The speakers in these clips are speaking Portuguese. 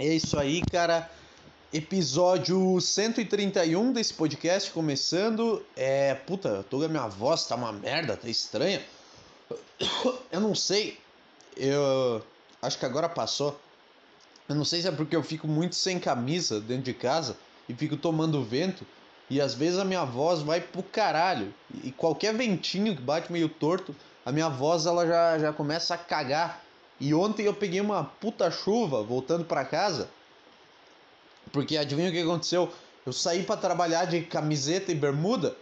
É isso aí, cara. Episódio 131 desse podcast começando. É. Puta, toda a minha voz tá uma merda, tá estranha. Eu não sei. Eu. Acho que agora passou. Eu não sei se é porque eu fico muito sem camisa dentro de casa e fico tomando vento. E às vezes a minha voz vai pro caralho. E qualquer ventinho que bate meio torto, a minha voz ela já, já começa a cagar. E ontem eu peguei uma puta chuva voltando para casa. Porque adivinha o que aconteceu? Eu saí para trabalhar de camiseta e bermuda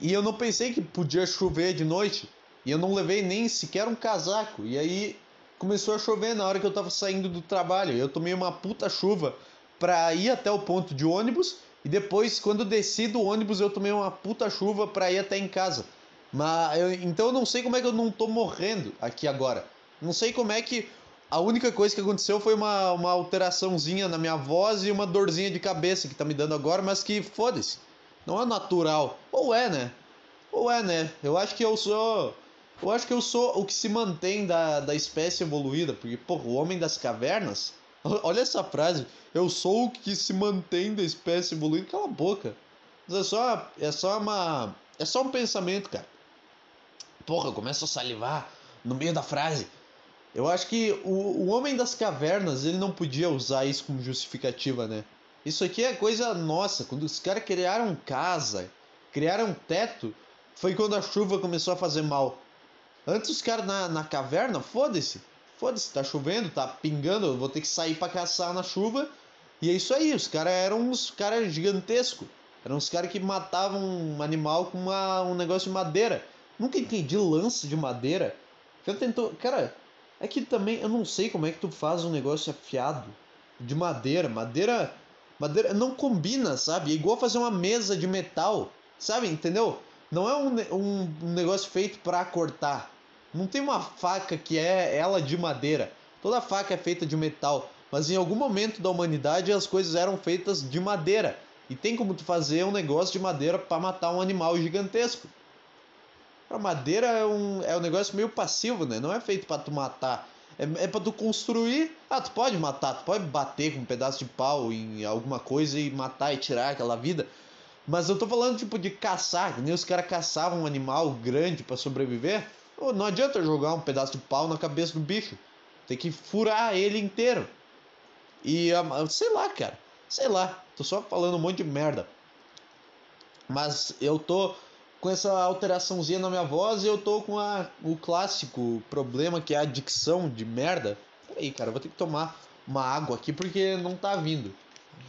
e eu não pensei que podia chover de noite. E eu não levei nem sequer um casaco. E aí começou a chover na hora que eu tava saindo do trabalho. Eu tomei uma puta chuva pra ir até o ponto de ônibus. E depois, quando desci do ônibus, eu tomei uma puta chuva pra ir até em casa. Mas eu, então eu não sei como é que eu não tô morrendo aqui agora. Não sei como é que. A única coisa que aconteceu foi uma, uma alteraçãozinha na minha voz e uma dorzinha de cabeça que tá me dando agora, mas que foda-se. Não é natural. Ou é, né? Ou é, né? Eu acho que eu sou. Eu acho que eu sou o que se mantém da, da espécie evoluída. Porque, pô, o homem das cavernas. Olha essa frase. Eu sou o que se mantém da espécie evoluída. Cala a boca. É só, é só uma. É só um pensamento, cara. Porra, eu começo a salivar no meio da frase. Eu acho que o, o homem das cavernas ele não podia usar isso como justificativa, né? Isso aqui é coisa nossa. Quando os caras criaram casa, criaram teto, foi quando a chuva começou a fazer mal. Antes os caras na, na caverna, foda-se. Foda-se, tá chovendo, tá pingando, eu vou ter que sair para caçar na chuva. E é isso aí, os caras eram uns caras gigantescos. Eram uns caras que matavam um animal com uma, um negócio de madeira. Nunca entendi lança de madeira. Já tentou. Cara, é que também eu não sei como é que tu faz um negócio afiado de madeira. Madeira. Madeira não combina, sabe? É igual fazer uma mesa de metal, sabe? Entendeu? Não é um, um, um negócio feito para cortar. Não tem uma faca que é ela de madeira. Toda faca é feita de metal. Mas em algum momento da humanidade as coisas eram feitas de madeira. E tem como tu fazer um negócio de madeira para matar um animal gigantesco. A madeira é um, é um negócio meio passivo, né? Não é feito para tu matar. É, é para tu construir. Ah, tu pode matar, tu pode bater com um pedaço de pau em alguma coisa e matar e tirar aquela vida. Mas eu tô falando tipo de caçar, que nem os caras caçavam um animal grande para sobreviver. Não adianta jogar um pedaço de pau na cabeça do bicho. Tem que furar ele inteiro. E sei lá, cara. Sei lá. Tô só falando um monte de merda. Mas eu tô com essa alteraçãozinha na minha voz e eu tô com a, o clássico problema que é a dicção de merda. Peraí, cara, eu vou ter que tomar uma água aqui porque não tá vindo.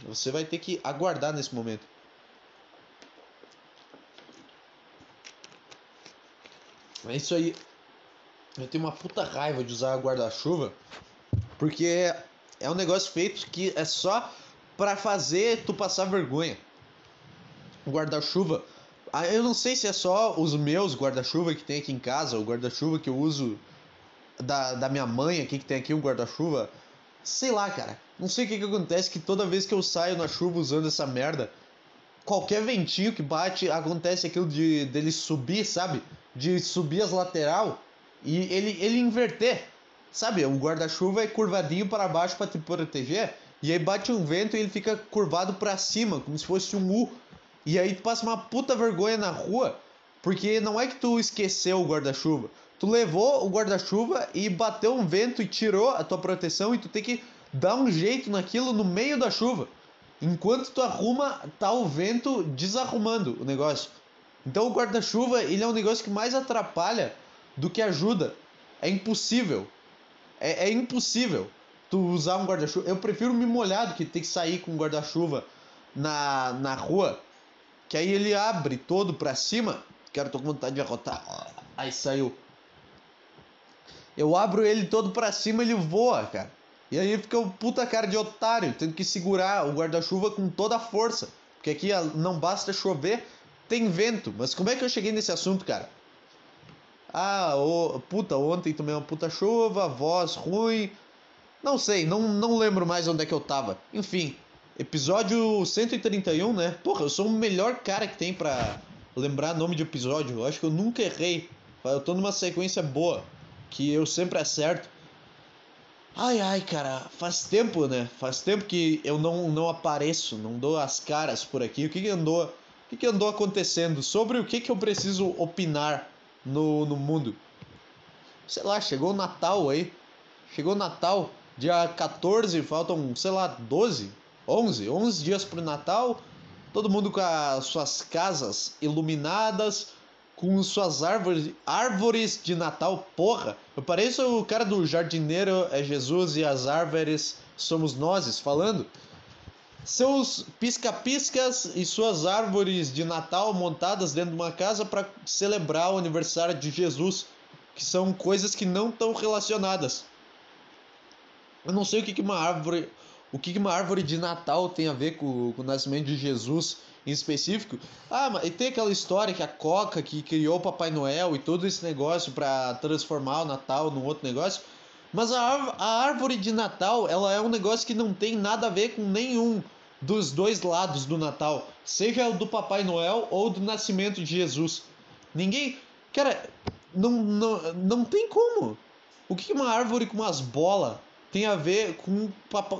Você vai ter que aguardar nesse momento. É isso aí. Eu tenho uma puta raiva de usar guarda-chuva porque é um negócio feito que é só para fazer tu passar vergonha. O guarda-chuva ah, eu não sei se é só os meus guarda-chuva que tem aqui em casa, o guarda-chuva que eu uso da, da minha mãe aqui, que tem aqui um guarda-chuva. Sei lá, cara. Não sei o que, que acontece, que toda vez que eu saio na chuva usando essa merda, qualquer ventinho que bate, acontece aquilo de dele subir, sabe? De subir as lateral e ele, ele inverter. Sabe? O guarda-chuva é curvadinho para baixo para te proteger. E aí bate um vento e ele fica curvado para cima, como se fosse um U. E aí tu passa uma puta vergonha na rua, porque não é que tu esqueceu o guarda-chuva. Tu levou o guarda-chuva e bateu um vento e tirou a tua proteção e tu tem que dar um jeito naquilo no meio da chuva. Enquanto tu arruma, tá o vento desarrumando o negócio. Então o guarda-chuva, ele é um negócio que mais atrapalha do que ajuda. É impossível. É, é impossível tu usar um guarda-chuva. Eu prefiro me molhar do que ter que sair com um guarda-chuva na, na rua que aí ele abre todo pra cima. Quero, tô com vontade de arrotar. Aí saiu. Eu abro ele todo pra cima ele voa, cara. E aí fica o puta cara de otário, tendo que segurar o guarda-chuva com toda a força. Porque aqui não basta chover, tem vento. Mas como é que eu cheguei nesse assunto, cara? Ah, oh, puta, ontem tomei uma puta chuva, voz ruim. Não sei, não, não lembro mais onde é que eu tava. Enfim, Episódio 131, né? Porra, eu sou o melhor cara que tem pra lembrar nome de episódio. Eu acho que eu nunca errei. Eu tô numa sequência boa, que eu sempre acerto. Ai, ai, cara, faz tempo, né? Faz tempo que eu não, não apareço, não dou as caras por aqui. O que, que andou, o que, que andou acontecendo? Sobre o que, que eu preciso opinar no, no mundo? Sei lá, chegou o Natal aí. Chegou o Natal, dia 14, faltam, sei lá, 12, 11, 11 dias pro Natal. Todo mundo com as suas casas iluminadas, com suas árvores, árvores de Natal, porra. Eu pareço o cara do jardineiro é Jesus e as árvores somos nós falando. Seus pisca-piscas e suas árvores de Natal montadas dentro de uma casa para celebrar o aniversário de Jesus, que são coisas que não estão relacionadas. Eu não sei o que, que uma árvore, o que, uma árvore de Natal tem a ver com, com o nascimento de Jesus em específico. Ah, mas tem aquela história que a Coca que criou o Papai Noel e todo esse negócio para transformar o Natal num outro negócio. Mas a, a árvore de Natal, ela é um negócio que não tem nada a ver com nenhum dos dois lados do Natal, seja o do Papai Noel ou do nascimento de Jesus. Ninguém, cara, não, não, não tem como. O que uma árvore com umas bolas tem a ver com,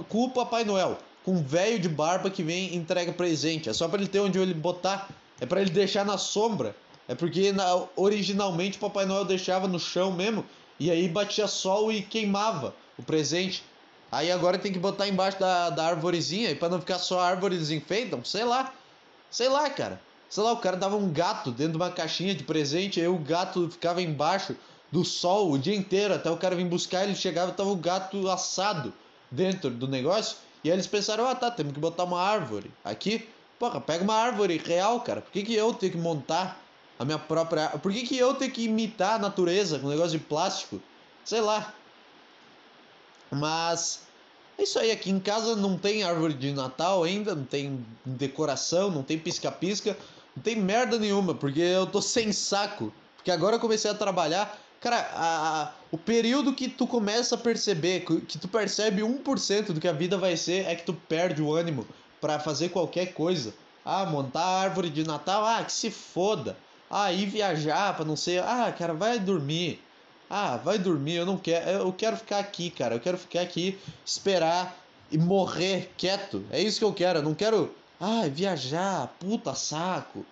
com o Papai Noel? com um velho de barba que vem e entrega presente. É só para ele ter onde ele botar. É para ele deixar na sombra. É porque na, originalmente o Papai Noel deixava no chão mesmo. E aí batia sol e queimava o presente. Aí agora tem que botar embaixo da, da arvorezinha. E para não ficar só a árvore desenfeitam. Sei lá. Sei lá, cara. Sei lá, o cara dava um gato dentro de uma caixinha de presente. Aí o gato ficava embaixo do sol o dia inteiro. Até o cara vir buscar. Ele chegava e tava o gato assado dentro do negócio. E aí eles pensaram, ah tá, temos que botar uma árvore aqui. Porra, pega uma árvore real, cara. Por que, que eu tenho que montar a minha própria. Por que, que eu tenho que imitar a natureza com um negócio de plástico? Sei lá. Mas. É isso aí, aqui em casa não tem árvore de Natal ainda, não tem decoração, não tem pisca-pisca, não tem merda nenhuma, porque eu tô sem saco. Porque agora eu comecei a trabalhar Cara, a, a, o período que tu começa a perceber, que tu percebe 1% do que a vida vai ser, é que tu perde o ânimo para fazer qualquer coisa. Ah, montar árvore de Natal, ah, que se foda. Ah, ir viajar para não ser, ah, cara, vai dormir. Ah, vai dormir, eu não quero, eu quero ficar aqui, cara. Eu quero ficar aqui, esperar e morrer quieto. É isso que eu quero. Eu não quero, ah, viajar, puta saco.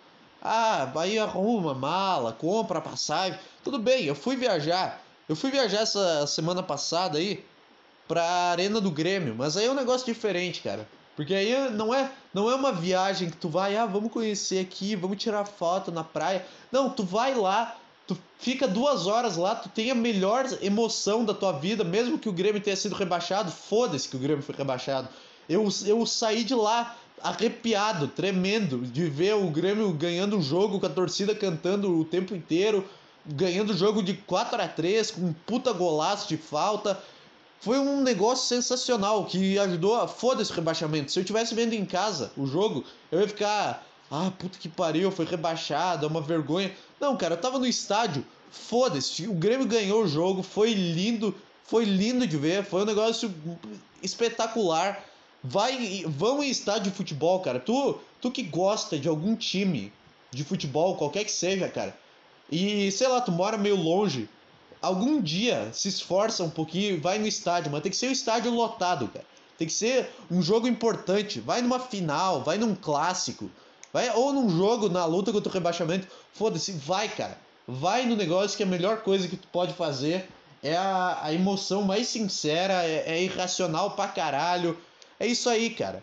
Ah, aí arruma mala, compra passagem. Tudo bem, eu fui viajar. Eu fui viajar essa semana passada aí pra Arena do Grêmio, mas aí é um negócio diferente, cara. Porque aí não é, não é uma viagem que tu vai, ah, vamos conhecer aqui, vamos tirar foto na praia. Não, tu vai lá, tu fica duas horas lá, tu tem a melhor emoção da tua vida, mesmo que o Grêmio tenha sido rebaixado, foda-se que o Grêmio foi rebaixado. Eu, eu saí de lá arrepiado, tremendo, de ver o Grêmio ganhando o jogo com a torcida cantando o tempo inteiro, ganhando o jogo de 4 a 3 com um puta golaço de falta. Foi um negócio sensacional que ajudou a foda-se rebaixamento. Se eu tivesse vendo em casa o jogo, eu ia ficar, ah, puta que pariu, foi rebaixado, é uma vergonha. Não, cara, eu tava no estádio, foda-se, o Grêmio ganhou o jogo, foi lindo, foi lindo de ver, foi um negócio espetacular. Vai, vão em estádio de futebol, cara. Tu, tu que gosta de algum time de futebol, qualquer que seja, cara. E sei lá, tu mora meio longe. Algum dia se esforça um pouquinho, vai no estádio, mas tem que ser um estádio lotado, cara. Tem que ser um jogo importante. Vai numa final, vai num clássico, vai ou num jogo na luta contra o rebaixamento. Foda-se, vai, cara. Vai no negócio que a melhor coisa que tu pode fazer é a, a emoção mais sincera, é, é irracional pra caralho é isso aí, cara.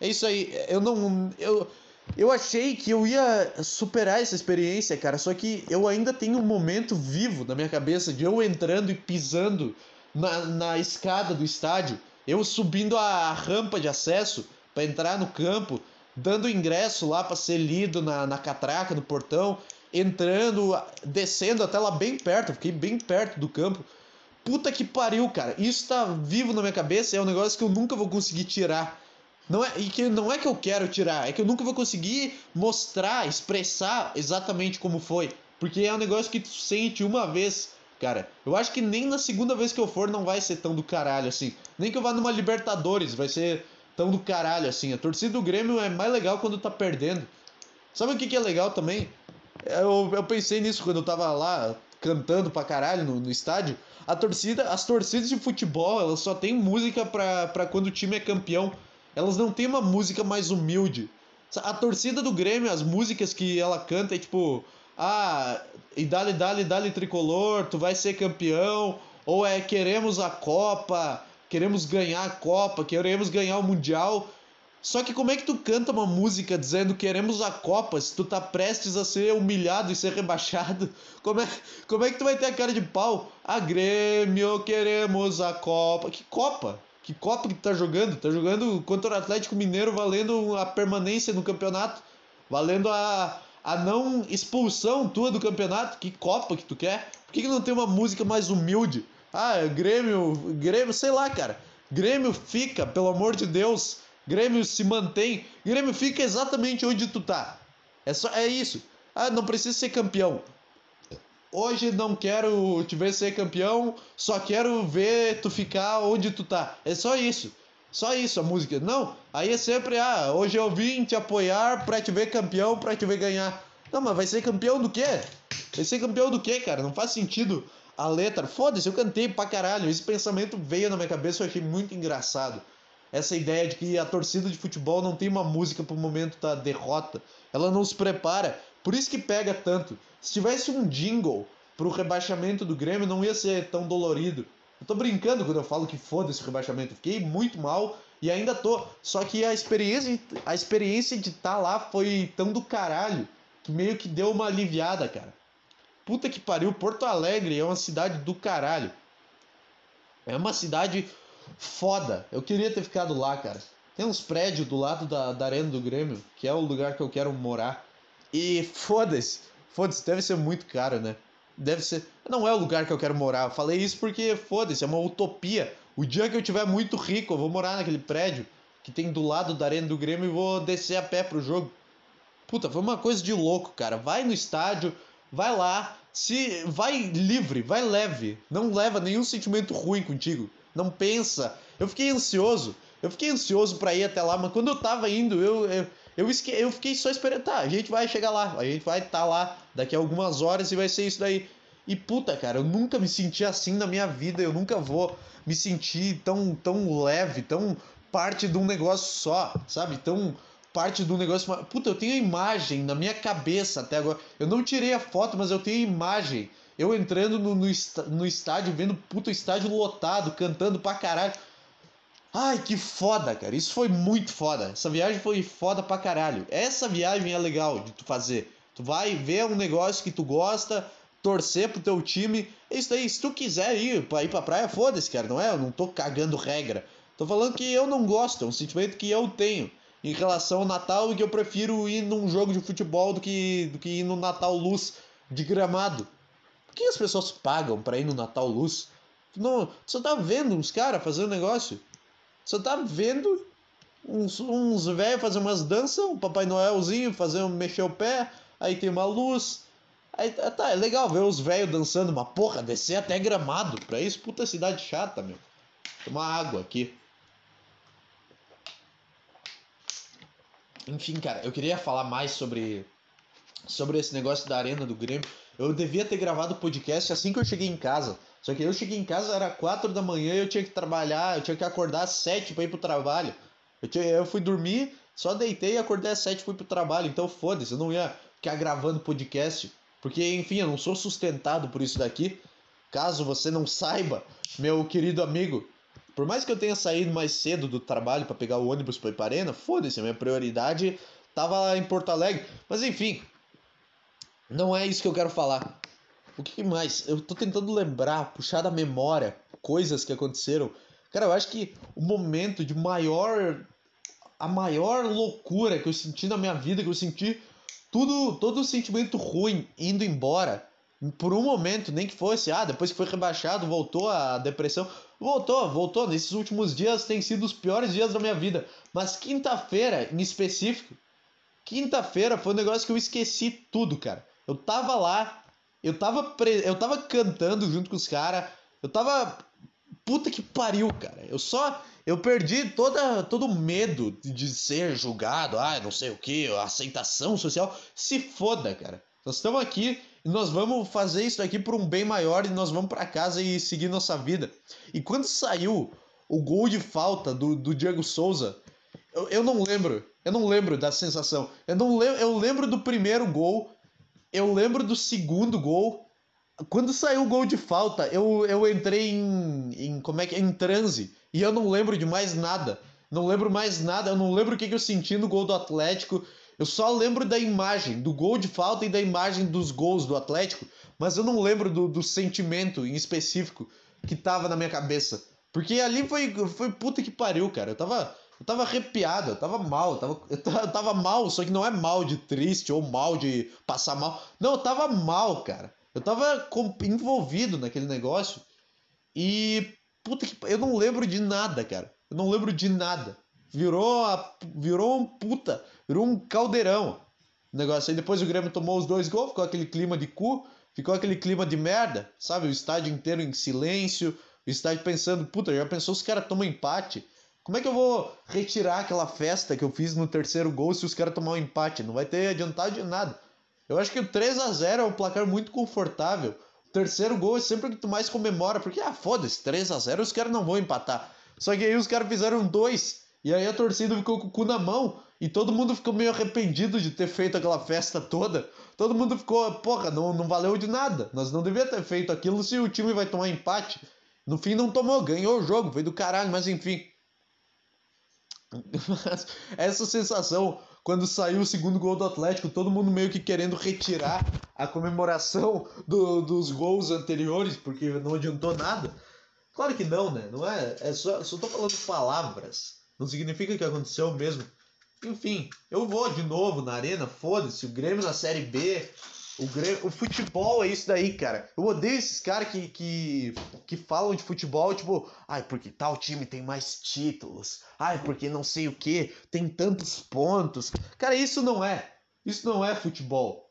É isso aí. Eu não. Eu, eu achei que eu ia superar essa experiência, cara. Só que eu ainda tenho um momento vivo na minha cabeça de eu entrando e pisando na, na escada do estádio. Eu subindo a rampa de acesso para entrar no campo, dando ingresso lá para ser lido na, na catraca, no portão, entrando, descendo até lá bem perto, fiquei bem perto do campo Puta que pariu, cara. Isso tá vivo na minha cabeça é um negócio que eu nunca vou conseguir tirar. Não é, e que não é que eu quero tirar, é que eu nunca vou conseguir mostrar, expressar exatamente como foi. Porque é um negócio que tu sente uma vez, cara. Eu acho que nem na segunda vez que eu for não vai ser tão do caralho assim. Nem que eu vá numa Libertadores vai ser tão do caralho assim. A torcida do Grêmio é mais legal quando tá perdendo. Sabe o que, que é legal também? Eu, eu pensei nisso quando eu tava lá cantando pra caralho no, no estádio. A torcida, as torcidas de futebol, elas só tem música pra quando o time é campeão. Elas não têm uma música mais humilde. A torcida do Grêmio, as músicas que ela canta é tipo, ah, e dale, dale, dale tricolor, tu vai ser campeão, ou é queremos a Copa, queremos ganhar a Copa, queremos ganhar o Mundial. Só que como é que tu canta uma música dizendo queremos a Copa se tu tá prestes a ser humilhado e ser rebaixado? Como é, como é que tu vai ter a cara de pau? A Grêmio, queremos a Copa. Que Copa? Que Copa que tu tá jogando? Tá jogando contra o Atlético Mineiro valendo a permanência no campeonato. Valendo a, a não expulsão tua do campeonato. Que Copa que tu quer? Por que, que não tem uma música mais humilde? Ah, Grêmio, Grêmio, sei lá, cara. Grêmio fica, pelo amor de Deus Grêmio se mantém. Grêmio fica exatamente onde tu tá. É só é isso. Ah, não precisa ser campeão. Hoje não quero te ver ser campeão, só quero ver tu ficar onde tu tá. É só isso. Só isso a música. Não, aí é sempre, ah, hoje eu vim te apoiar pra te ver campeão, pra te ver ganhar. Não, mas vai ser campeão do quê? Vai ser campeão do quê, cara? Não faz sentido a letra. Foda-se, eu cantei pra caralho. Esse pensamento veio na minha cabeça, eu achei muito engraçado essa ideia de que a torcida de futebol não tem uma música pro momento da derrota. Ela não se prepara. Por isso que pega tanto. Se tivesse um jingle pro rebaixamento do Grêmio, não ia ser tão dolorido. Eu tô brincando quando eu falo que foda-se o rebaixamento. Fiquei muito mal e ainda tô. Só que a experiência, a experiência de estar tá lá foi tão do caralho que meio que deu uma aliviada, cara. Puta que pariu, Porto Alegre é uma cidade do caralho. É uma cidade foda. Eu queria ter ficado lá, cara. Tem uns prédios do lado da, da Arena do Grêmio, que é o lugar que eu quero morar. E foda-se. Foda-se, deve ser muito caro, né? Deve ser. Não é o lugar que eu quero morar. Eu falei isso porque, foda-se, é uma utopia. O dia que eu tiver muito rico, eu vou morar naquele prédio que tem do lado da Arena do Grêmio e vou descer a pé pro jogo. Puta, foi uma coisa de louco, cara. Vai no estádio, vai lá, se vai livre, vai leve. Não leva nenhum sentimento ruim contigo não pensa. Eu fiquei ansioso. Eu fiquei ansioso para ir até lá, mas quando eu tava indo, eu, eu, eu, esque... eu fiquei só esperando. Tá, a gente vai chegar lá, a gente vai estar tá lá daqui a algumas horas e vai ser isso daí. E puta, cara, eu nunca me senti assim na minha vida, eu nunca vou me sentir tão, tão leve, tão parte de um negócio só, sabe? Tão parte um negócio. Puta, eu tenho imagem na minha cabeça até agora. Eu não tirei a foto, mas eu tenho imagem eu entrando no, no, estádio, vendo puto estádio lotado, cantando pra caralho. Ai, que foda, cara. Isso foi muito foda. Essa viagem foi foda pra caralho. Essa viagem é legal de tu fazer. Tu vai ver um negócio que tu gosta, torcer pro teu time. É isso aí. Se tu quiser ir pra ir pra praia, foda-se, cara. Não é? Eu não tô cagando regra. Tô falando que eu não gosto. É um sentimento que eu tenho em relação ao Natal e que eu prefiro ir num jogo de futebol do que, do que ir no Natal Luz de gramado que as pessoas pagam para ir no Natal Luz? Não, você tá vendo uns caras fazendo negócio. Você tá vendo uns, uns velhos fazer umas danças, um Papai Noelzinho fazer mexer o pé, aí tem uma luz. Aí tá, tá é legal ver os velhos dançando, mas porra, descer até gramado. Pra isso, puta cidade chata, meu. Tomar água aqui. Enfim, cara, eu queria falar mais sobre sobre esse negócio da arena do Grêmio. Eu devia ter gravado o podcast assim que eu cheguei em casa. Só que eu cheguei em casa, era 4 da manhã e eu tinha que trabalhar, eu tinha que acordar às 7 para ir pro trabalho. Eu, tinha, eu fui dormir, só deitei e acordei às 7 e fui pro trabalho. Então foda-se, eu não ia ficar gravando podcast. Porque, enfim, eu não sou sustentado por isso daqui. Caso você não saiba, meu querido amigo, por mais que eu tenha saído mais cedo do trabalho para pegar o ônibus para ir para arena, foda-se, a minha prioridade tava em Porto Alegre. Mas enfim, não é isso que eu quero falar. O que mais? Eu tô tentando lembrar, puxar da memória coisas que aconteceram. Cara, eu acho que o momento de maior. A maior loucura que eu senti na minha vida, que eu senti tudo, todo o sentimento ruim indo embora. Por um momento, nem que fosse, ah, depois que foi rebaixado, voltou a depressão. Voltou, voltou. Nesses últimos dias tem sido os piores dias da minha vida. Mas quinta-feira, em específico, quinta-feira foi um negócio que eu esqueci tudo, cara. Eu tava lá, eu tava, pre... eu tava cantando junto com os caras, eu tava. Puta que pariu, cara. Eu só. Eu perdi toda, todo o medo de ser julgado, ah, não sei o que, aceitação social. Se foda, cara. Nós estamos aqui e nós vamos fazer isso aqui por um bem maior e nós vamos para casa e seguir nossa vida. E quando saiu o gol de falta do, do Diego Souza, eu, eu não lembro. Eu não lembro da sensação. Eu não lembro, eu lembro do primeiro gol, eu lembro do segundo gol. Quando saiu o gol de falta, eu, eu entrei em, em como é que em transe e eu não lembro de mais nada. Não lembro mais nada, eu não lembro o que, que eu senti no gol do Atlético. Eu só lembro da imagem, do gol de falta e da imagem dos gols do Atlético, mas eu não lembro do, do sentimento em específico que tava na minha cabeça. Porque ali foi, foi puta que pariu, cara. Eu tava, eu tava arrepiado, eu tava mal, eu tava, eu tava, mal, só que não é mal de triste ou mal de passar mal. Não, eu tava mal, cara. Eu tava envolvido naquele negócio e. Puta que. Eu não lembro de nada, cara. Eu não lembro de nada. Virou, a, virou um puta, virou um caldeirão. O negócio aí depois o Grêmio tomou os dois gols, ficou aquele clima de cu, ficou aquele clima de merda, sabe? O estádio inteiro em silêncio, o estádio pensando, puta, já pensou se os caras tomam empate? Como é que eu vou retirar aquela festa que eu fiz no terceiro gol se os caras tomar um empate? Não vai ter adiantado de nada. Eu acho que o 3 a 0 é um placar muito confortável. O terceiro gol é sempre o que tu mais comemora, porque, ah, foda-se, 3 a 0 os caras não vão empatar. Só que aí os caras fizeram dois. E aí a torcida ficou com o cu na mão. E todo mundo ficou meio arrependido de ter feito aquela festa toda. Todo mundo ficou, porra, não, não valeu de nada. Nós não devíamos ter feito aquilo se o time vai tomar empate. No fim não tomou, ganhou o jogo, foi do caralho, mas enfim. Essa sensação, quando saiu o segundo gol do Atlético, todo mundo meio que querendo retirar a comemoração do, dos gols anteriores, porque não adiantou nada. Claro que não, né? Não é. É só, só tô falando palavras. Não significa que aconteceu mesmo. Enfim, eu vou de novo na arena, foda-se, o Grêmio na Série B. O, o futebol é isso daí, cara. Eu odeio esses caras que, que, que falam de futebol, tipo, ai, porque tal time tem mais títulos. Ai, porque não sei o que, tem tantos pontos. Cara, isso não é. Isso não é futebol.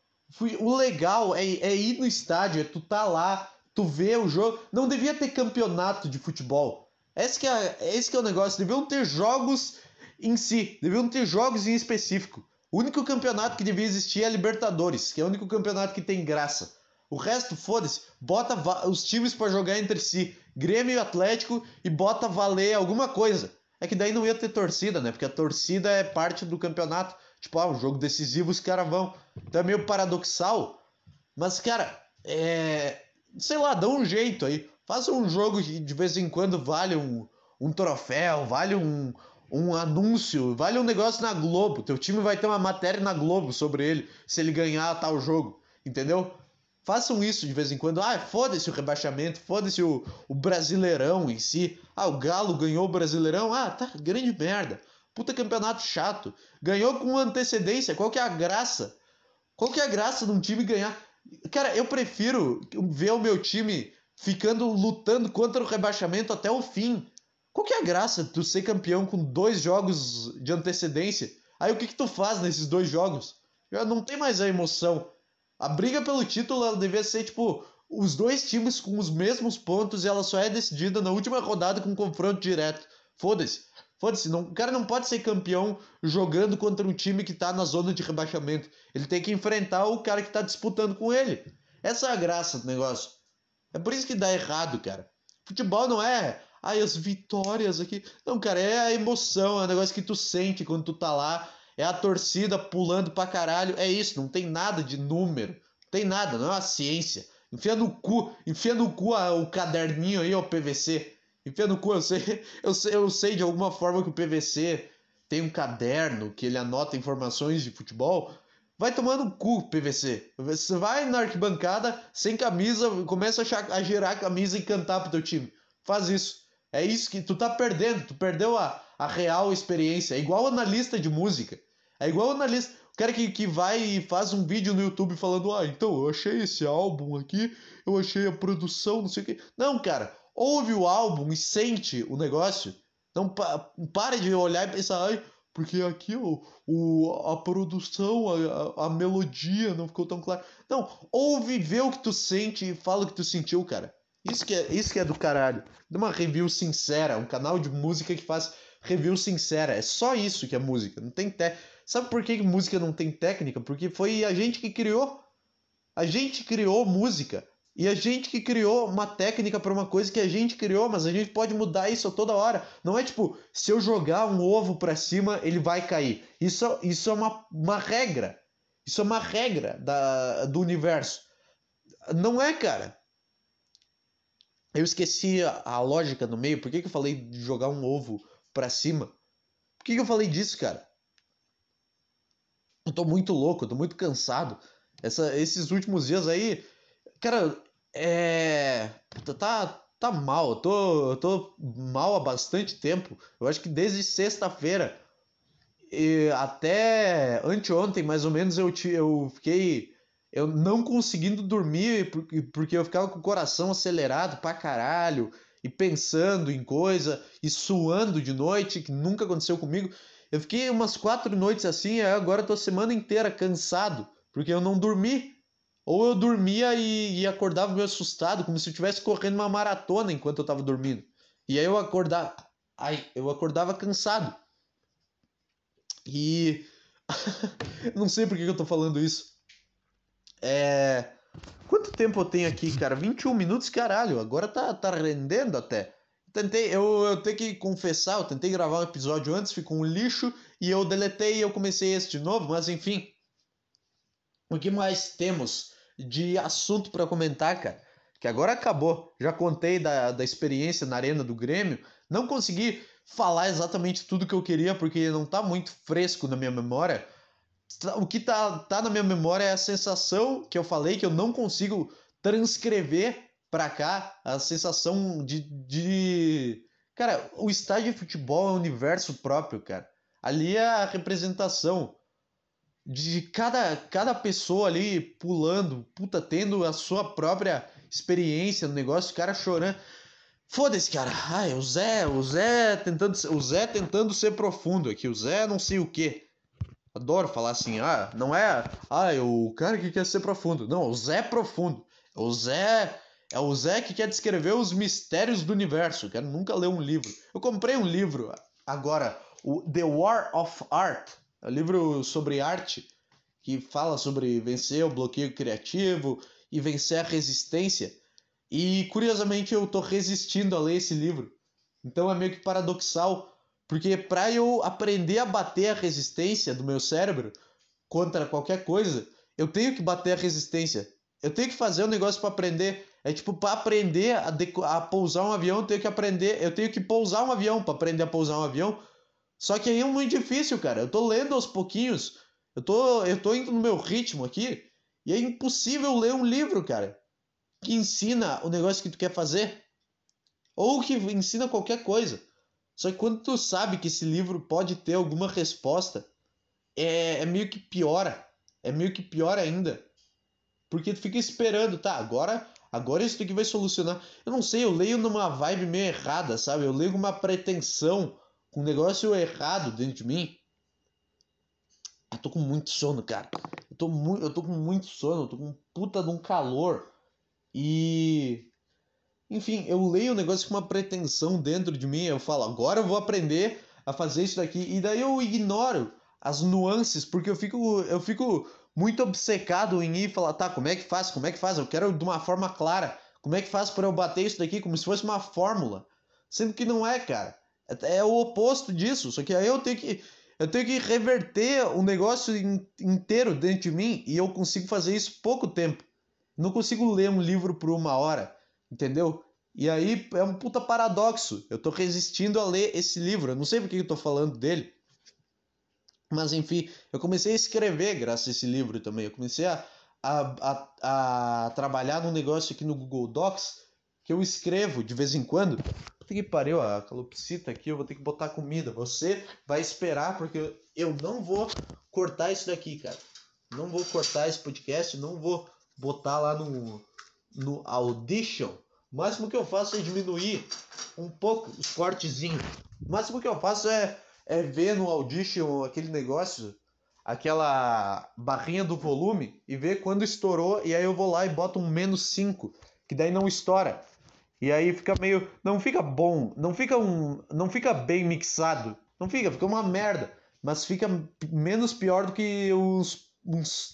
O legal é, é ir no estádio, é tu tá lá, tu vê o jogo. Não devia ter campeonato de futebol. Esse que é, esse que é o negócio. Deviam ter jogos em si. Deviam ter jogos em específico. O único campeonato que devia existir é a Libertadores, que é o único campeonato que tem graça. O resto, foda-se, bota os times para jogar entre si, Grêmio e Atlético, e bota valer alguma coisa. É que daí não ia ter torcida, né? Porque a torcida é parte do campeonato. Tipo, ah, um jogo decisivo os caras vão. Então é meio paradoxal. Mas, cara, é sei lá, dá um jeito aí. Faça um jogo que de vez em quando vale um, um troféu, vale um, um anúncio, vale um negócio na Globo. Teu time vai ter uma matéria na Globo sobre ele, se ele ganhar tal jogo, entendeu? Façam isso de vez em quando. Ah, foda-se o rebaixamento, foda-se o, o Brasileirão em si. Ah, o Galo ganhou o Brasileirão. Ah, tá, grande merda. Puta campeonato chato. Ganhou com antecedência. Qual que é a graça? Qual que é a graça de um time ganhar? Cara, eu prefiro ver o meu time ficando lutando contra o rebaixamento até o fim. Qual que é a graça de tu ser campeão com dois jogos de antecedência? Aí o que que tu faz nesses dois jogos? Já não tem mais a emoção. A briga pelo título ela devia ser tipo os dois times com os mesmos pontos e ela só é decidida na última rodada com um confronto direto. Foda-se. Foda-se, o cara não pode ser campeão jogando contra um time que tá na zona de rebaixamento. Ele tem que enfrentar o cara que tá disputando com ele. Essa é a graça do negócio. É por isso que dá errado, cara. Futebol não é, ai, as vitórias aqui. Não, cara, é a emoção, é o negócio que tu sente quando tu tá lá. É a torcida pulando pra caralho. É isso, não tem nada de número. Não tem nada, não é uma ciência. Enfia no cu, enfia no cu o caderninho aí, o PVC. Enfia no cu, eu sei, eu sei, eu sei de alguma forma que o PVC tem um caderno que ele anota informações de futebol. Vai tomando no cu, PVC. Você vai na arquibancada sem camisa, começa a, a girar a camisa e cantar pro teu time. Faz isso. É isso que tu tá perdendo. Tu perdeu a, a real experiência. É igual analista de música. É igual analista. O cara que, que vai e faz um vídeo no YouTube falando: Ah, então eu achei esse álbum aqui, eu achei a produção, não sei o que. Não, cara ouve o álbum e sente o negócio. Não pa pare de olhar e pensar, ai, porque aqui o, o, a produção, a, a, melodia não ficou tão clara. Não, ouve, vê o que tu sente e fala o que tu sentiu, cara. Isso que é, isso que é do caralho. Dá uma review sincera, um canal de música que faz review sincera. É só isso que é música. Não tem te... Sabe por que música não tem técnica? Porque foi a gente que criou. A gente criou música. E a gente que criou uma técnica para uma coisa que a gente criou, mas a gente pode mudar isso toda hora. Não é tipo, se eu jogar um ovo para cima, ele vai cair. Isso, isso é uma, uma regra. Isso é uma regra da, do universo. Não é, cara. Eu esqueci a, a lógica no meio. Por que, que eu falei de jogar um ovo para cima? Por que, que eu falei disso, cara? Eu tô muito louco, eu tô muito cansado. Essa, esses últimos dias aí, cara, é. Tá, tá mal. Eu tô, eu tô mal há bastante tempo. Eu acho que desde sexta-feira até anteontem, mais ou menos, eu, eu fiquei. Eu não conseguindo dormir porque, eu ficava com o coração acelerado pra caralho e pensando em coisa e suando de noite, que nunca aconteceu comigo. Eu fiquei umas quatro noites assim, agora tô a semana inteira cansado, porque eu não dormi. Ou eu dormia e, e acordava meio assustado, como se eu estivesse correndo uma maratona enquanto eu tava dormindo. E aí eu acordava. Ai, eu acordava cansado. E. não sei por que eu tô falando isso. É. Quanto tempo eu tenho aqui, cara? 21 minutos, caralho. Agora tá, tá rendendo até. Tentei, eu, eu tenho que confessar, eu tentei gravar um episódio antes, ficou um lixo, e eu deletei e eu comecei esse de novo, mas enfim. O que mais temos? de assunto para comentar, cara. Que agora acabou. Já contei da, da experiência na Arena do Grêmio. Não consegui falar exatamente tudo que eu queria porque não tá muito fresco na minha memória. O que tá, tá na minha memória é a sensação que eu falei que eu não consigo transcrever para cá. A sensação de, de. Cara, o estádio de futebol é um universo próprio, cara. Ali é a representação de cada, cada pessoa ali pulando, puta, tendo a sua própria experiência no negócio, o cara chorando. Foda-se, cara. Ai, o Zé, o Zé tentando, o Zé tentando ser profundo aqui, o Zé não sei o que. Adoro falar assim, ah, não é, ah, o cara que quer ser profundo. Não, o Zé é profundo. O Zé é o Zé que quer descrever os mistérios do universo. Quero nunca ler um livro. Eu comprei um livro agora, o The War of Art, é um livro sobre arte que fala sobre vencer o bloqueio criativo e vencer a resistência. E curiosamente eu tô resistindo a ler esse livro. Então é meio que paradoxal, porque para eu aprender a bater a resistência do meu cérebro contra qualquer coisa, eu tenho que bater a resistência. Eu tenho que fazer um negócio para aprender. É tipo, para aprender a, a, pousar um avião, eu tenho que aprender. Eu tenho que pousar um avião para aprender a pousar um avião. Só que aí é muito difícil, cara. Eu tô lendo aos pouquinhos. Eu tô, eu tô indo no meu ritmo aqui. E é impossível ler um livro, cara, que ensina o negócio que tu quer fazer. Ou que ensina qualquer coisa. Só que quando tu sabe que esse livro pode ter alguma resposta, é, é meio que piora. É meio que pior ainda. Porque tu fica esperando, tá, agora agora isso aqui vai solucionar. Eu não sei, eu leio numa vibe meio errada, sabe? Eu leio com uma pretensão com um negócio errado dentro de mim. Eu tô com muito sono, cara. Eu tô, muito, eu tô com muito sono, eu tô com puta de um calor. E. Enfim, eu leio o negócio com uma pretensão dentro de mim. Eu falo, agora eu vou aprender a fazer isso daqui. E daí eu ignoro as nuances, porque eu fico, eu fico muito obcecado em ir falar, tá, como é que faz? Como é que faz? Eu quero de uma forma clara. Como é que faz para eu bater isso daqui como se fosse uma fórmula? Sendo que não é, cara. É, é o oposto disso. Só que aí eu tenho que eu tenho que reverter o negócio inteiro dentro de mim e eu consigo fazer isso pouco tempo. Não consigo ler um livro por uma hora, entendeu? E aí é um puta paradoxo. Eu tô resistindo a ler esse livro. Eu não sei por que eu tô falando dele. Mas enfim, eu comecei a escrever graças a esse livro também. Eu comecei a, a, a, a trabalhar num negócio aqui no Google Docs que eu escrevo de vez em quando Puta que pariu, a calopsita aqui, eu vou ter que botar comida. Você vai esperar, porque eu não vou cortar isso daqui, cara. Não vou cortar esse podcast, não vou botar lá no, no Audition. O máximo que eu faço é diminuir um pouco os cortezinhos. O máximo que eu faço é, é ver no Audition aquele negócio, aquela barrinha do volume e ver quando estourou. E aí eu vou lá e boto um menos 5, que daí não estoura. E aí fica meio. Não fica bom, não fica um. Não fica bem mixado. Não fica, fica uma merda. Mas fica menos pior do que uns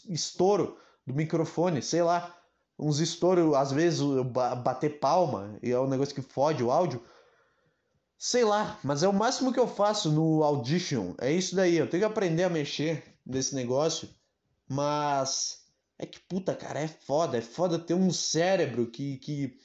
estouro do microfone, sei lá, uns estouros, às vezes bater palma, e é um negócio que fode o áudio. Sei lá, mas é o máximo que eu faço no Audition. É isso daí, eu tenho que aprender a mexer nesse negócio. Mas é que puta, cara, é foda, é foda ter um cérebro que, que,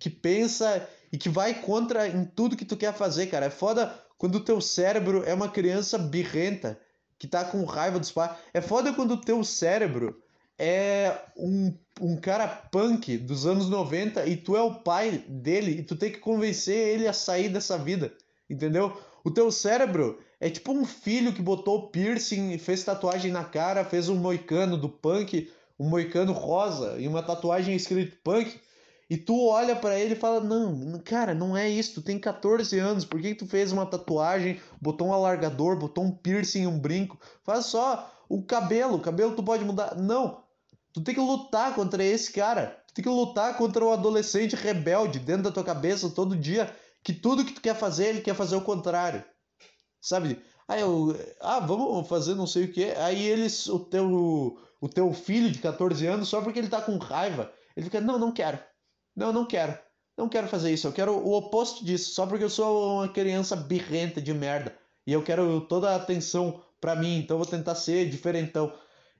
que pensa e que vai contra em tudo que tu quer fazer, cara. É foda quando o teu cérebro é uma criança birrenta que tá com raiva dos pais. É foda quando o teu cérebro é um, um cara punk dos anos 90 e tu é o pai dele e tu tem que convencer ele a sair dessa vida, entendeu? O teu cérebro é tipo um filho que botou piercing, fez tatuagem na cara, fez um moicano do punk, um moicano rosa e uma tatuagem escrito punk. E tu olha para ele e fala: Não, cara, não é isso. Tu tem 14 anos, por que, que tu fez uma tatuagem, botou um alargador, botou um piercing, um brinco? Faz só o cabelo, o cabelo tu pode mudar. Não, Tu tem que lutar contra esse cara. Tu tem que lutar contra o adolescente rebelde dentro da tua cabeça todo dia. Que tudo que tu quer fazer, ele quer fazer o contrário. Sabe? Aí eu. Ah, vamos fazer não sei o que. Aí eles. O teu, o teu filho de 14 anos, só porque ele tá com raiva, ele fica: Não, não quero. Não, não quero. Não quero fazer isso. Eu quero o oposto disso. Só porque eu sou uma criança birrenta de merda. E eu quero toda a atenção para mim. Então eu vou tentar ser diferentão.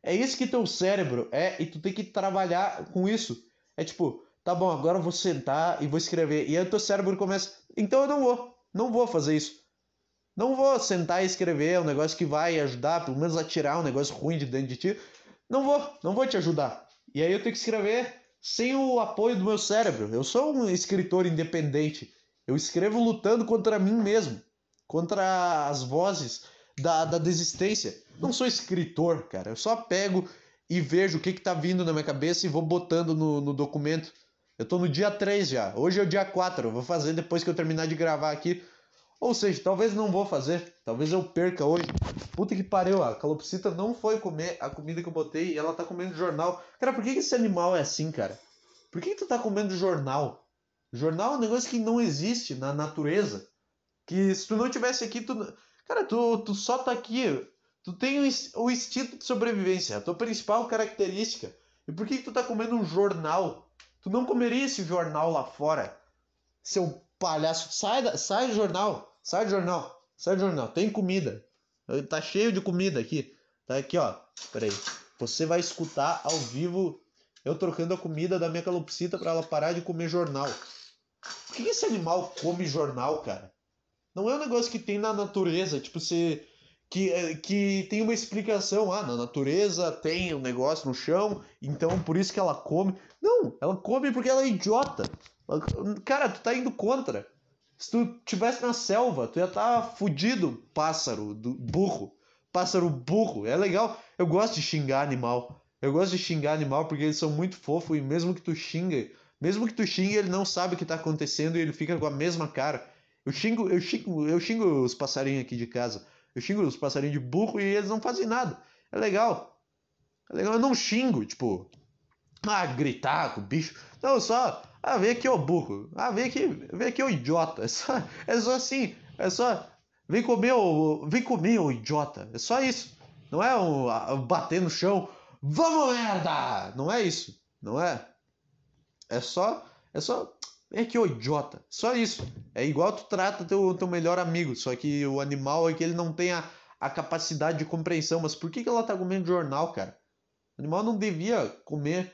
É isso que teu cérebro é e tu tem que trabalhar com isso. É tipo, tá bom, agora eu vou sentar e vou escrever. E aí teu cérebro começa, então eu não vou, não vou fazer isso. Não vou sentar e escrever um negócio que vai ajudar, pelo menos a tirar um negócio ruim de dentro de ti. Não vou, não vou te ajudar. E aí eu tenho que escrever sem o apoio do meu cérebro. Eu sou um escritor independente. Eu escrevo lutando contra mim mesmo, contra as vozes da, da desistência. Não sou escritor, cara. Eu só pego e vejo o que, que tá vindo na minha cabeça e vou botando no, no documento. Eu tô no dia 3 já. Hoje é o dia 4. Eu vou fazer depois que eu terminar de gravar aqui. Ou seja, talvez não vou fazer. Talvez eu perca hoje. Puta que pariu, a calopsita não foi comer a comida que eu botei e ela tá comendo jornal. Cara, por que, que esse animal é assim, cara? Por que, que tu tá comendo jornal? Jornal é um negócio que não existe na natureza. Que se tu não tivesse aqui, tu. Cara, tu, tu só tá aqui. Tu tem o instinto de sobrevivência, a tua principal característica. E por que, que tu tá comendo um jornal? Tu não comeria esse jornal lá fora. Seu palhaço, sai, da, sai do jornal, sai do jornal, sai do jornal. Tem comida. Tá cheio de comida aqui. Tá aqui, ó. Peraí. Você vai escutar ao vivo eu trocando a comida da minha calopsita para ela parar de comer jornal. Por que esse animal come jornal, cara? Não é um negócio que tem na natureza, tipo, você. Que, é, que tem uma explicação. Ah, na natureza tem um negócio no chão, então por isso que ela come. Não, ela come porque ela é idiota. Cara, tu tá indo contra. Se tu tivesse na selva, tu ia estar tá fudido, pássaro, do, burro. Pássaro burro. É legal. Eu gosto de xingar animal. Eu gosto de xingar animal porque eles são muito fofos e mesmo que tu xingue, mesmo que tu xingue, ele não sabe o que tá acontecendo e ele fica com a mesma cara. Eu xingo, eu xingo, eu xingo os passarinhos aqui de casa. Eu xingo os passarinhos de burro e eles não fazem nada. É legal. É legal, eu não xingo, tipo, ah, gritar com o bicho. Não, só, ah, vem aqui, ô burro. Ah, vem aqui, vem aqui, ô idiota. É só, é só assim, é só, vem comer, ô, vem comer, ô idiota. É só isso. Não é um, bater no chão, vamos merda! Não é isso, não é? É só, é só, é que, ô idiota. Só isso. É igual tu trata teu, teu melhor amigo. Só que o animal é que ele não tem a, a capacidade de compreensão. Mas por que, que ela tá comendo jornal, cara? O animal não devia comer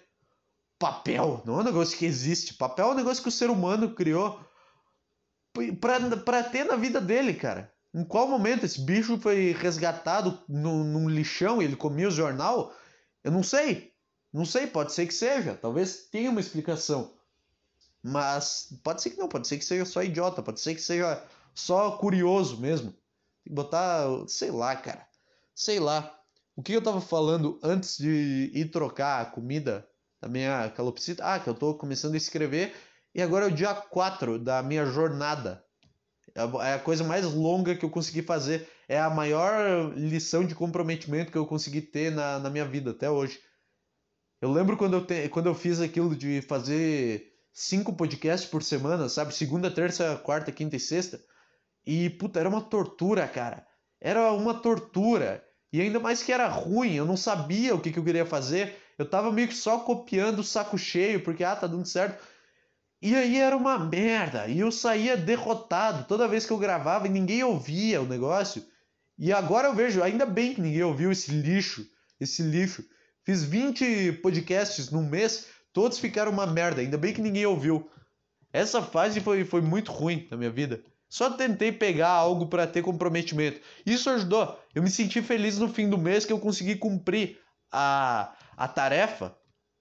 papel. Não é um negócio que existe. Papel é um negócio que o ser humano criou pra, pra ter na vida dele, cara. Em qual momento esse bicho foi resgatado no, num lixão e ele comia o jornal? Eu não sei. Não sei, pode ser que seja. Talvez tenha uma explicação. Mas pode ser que não, pode ser que seja só idiota, pode ser que seja só curioso mesmo. Tem que botar, sei lá, cara. Sei lá. O que eu tava falando antes de ir trocar a comida da minha calopsita? Ah, que eu tô começando a escrever e agora é o dia 4 da minha jornada. É, é a coisa mais longa que eu consegui fazer. É a maior lição de comprometimento que eu consegui ter na, na minha vida até hoje. Eu lembro quando eu, te, quando eu fiz aquilo de fazer cinco podcasts por semana, sabe? Segunda, terça, quarta, quinta e sexta. E, puta, era uma tortura, cara. Era uma tortura. E ainda mais que era ruim, eu não sabia o que, que eu queria fazer. Eu tava meio que só copiando o saco cheio, porque, ah, tá dando certo. E aí era uma merda. E eu saía derrotado toda vez que eu gravava e ninguém ouvia o negócio. E agora eu vejo, ainda bem que ninguém ouviu esse lixo. Esse lixo. Fiz 20 podcasts num mês, todos ficaram uma merda. Ainda bem que ninguém ouviu. Essa fase foi, foi muito ruim na minha vida. Só tentei pegar algo para ter comprometimento. Isso ajudou. Eu me senti feliz no fim do mês que eu consegui cumprir a, a tarefa.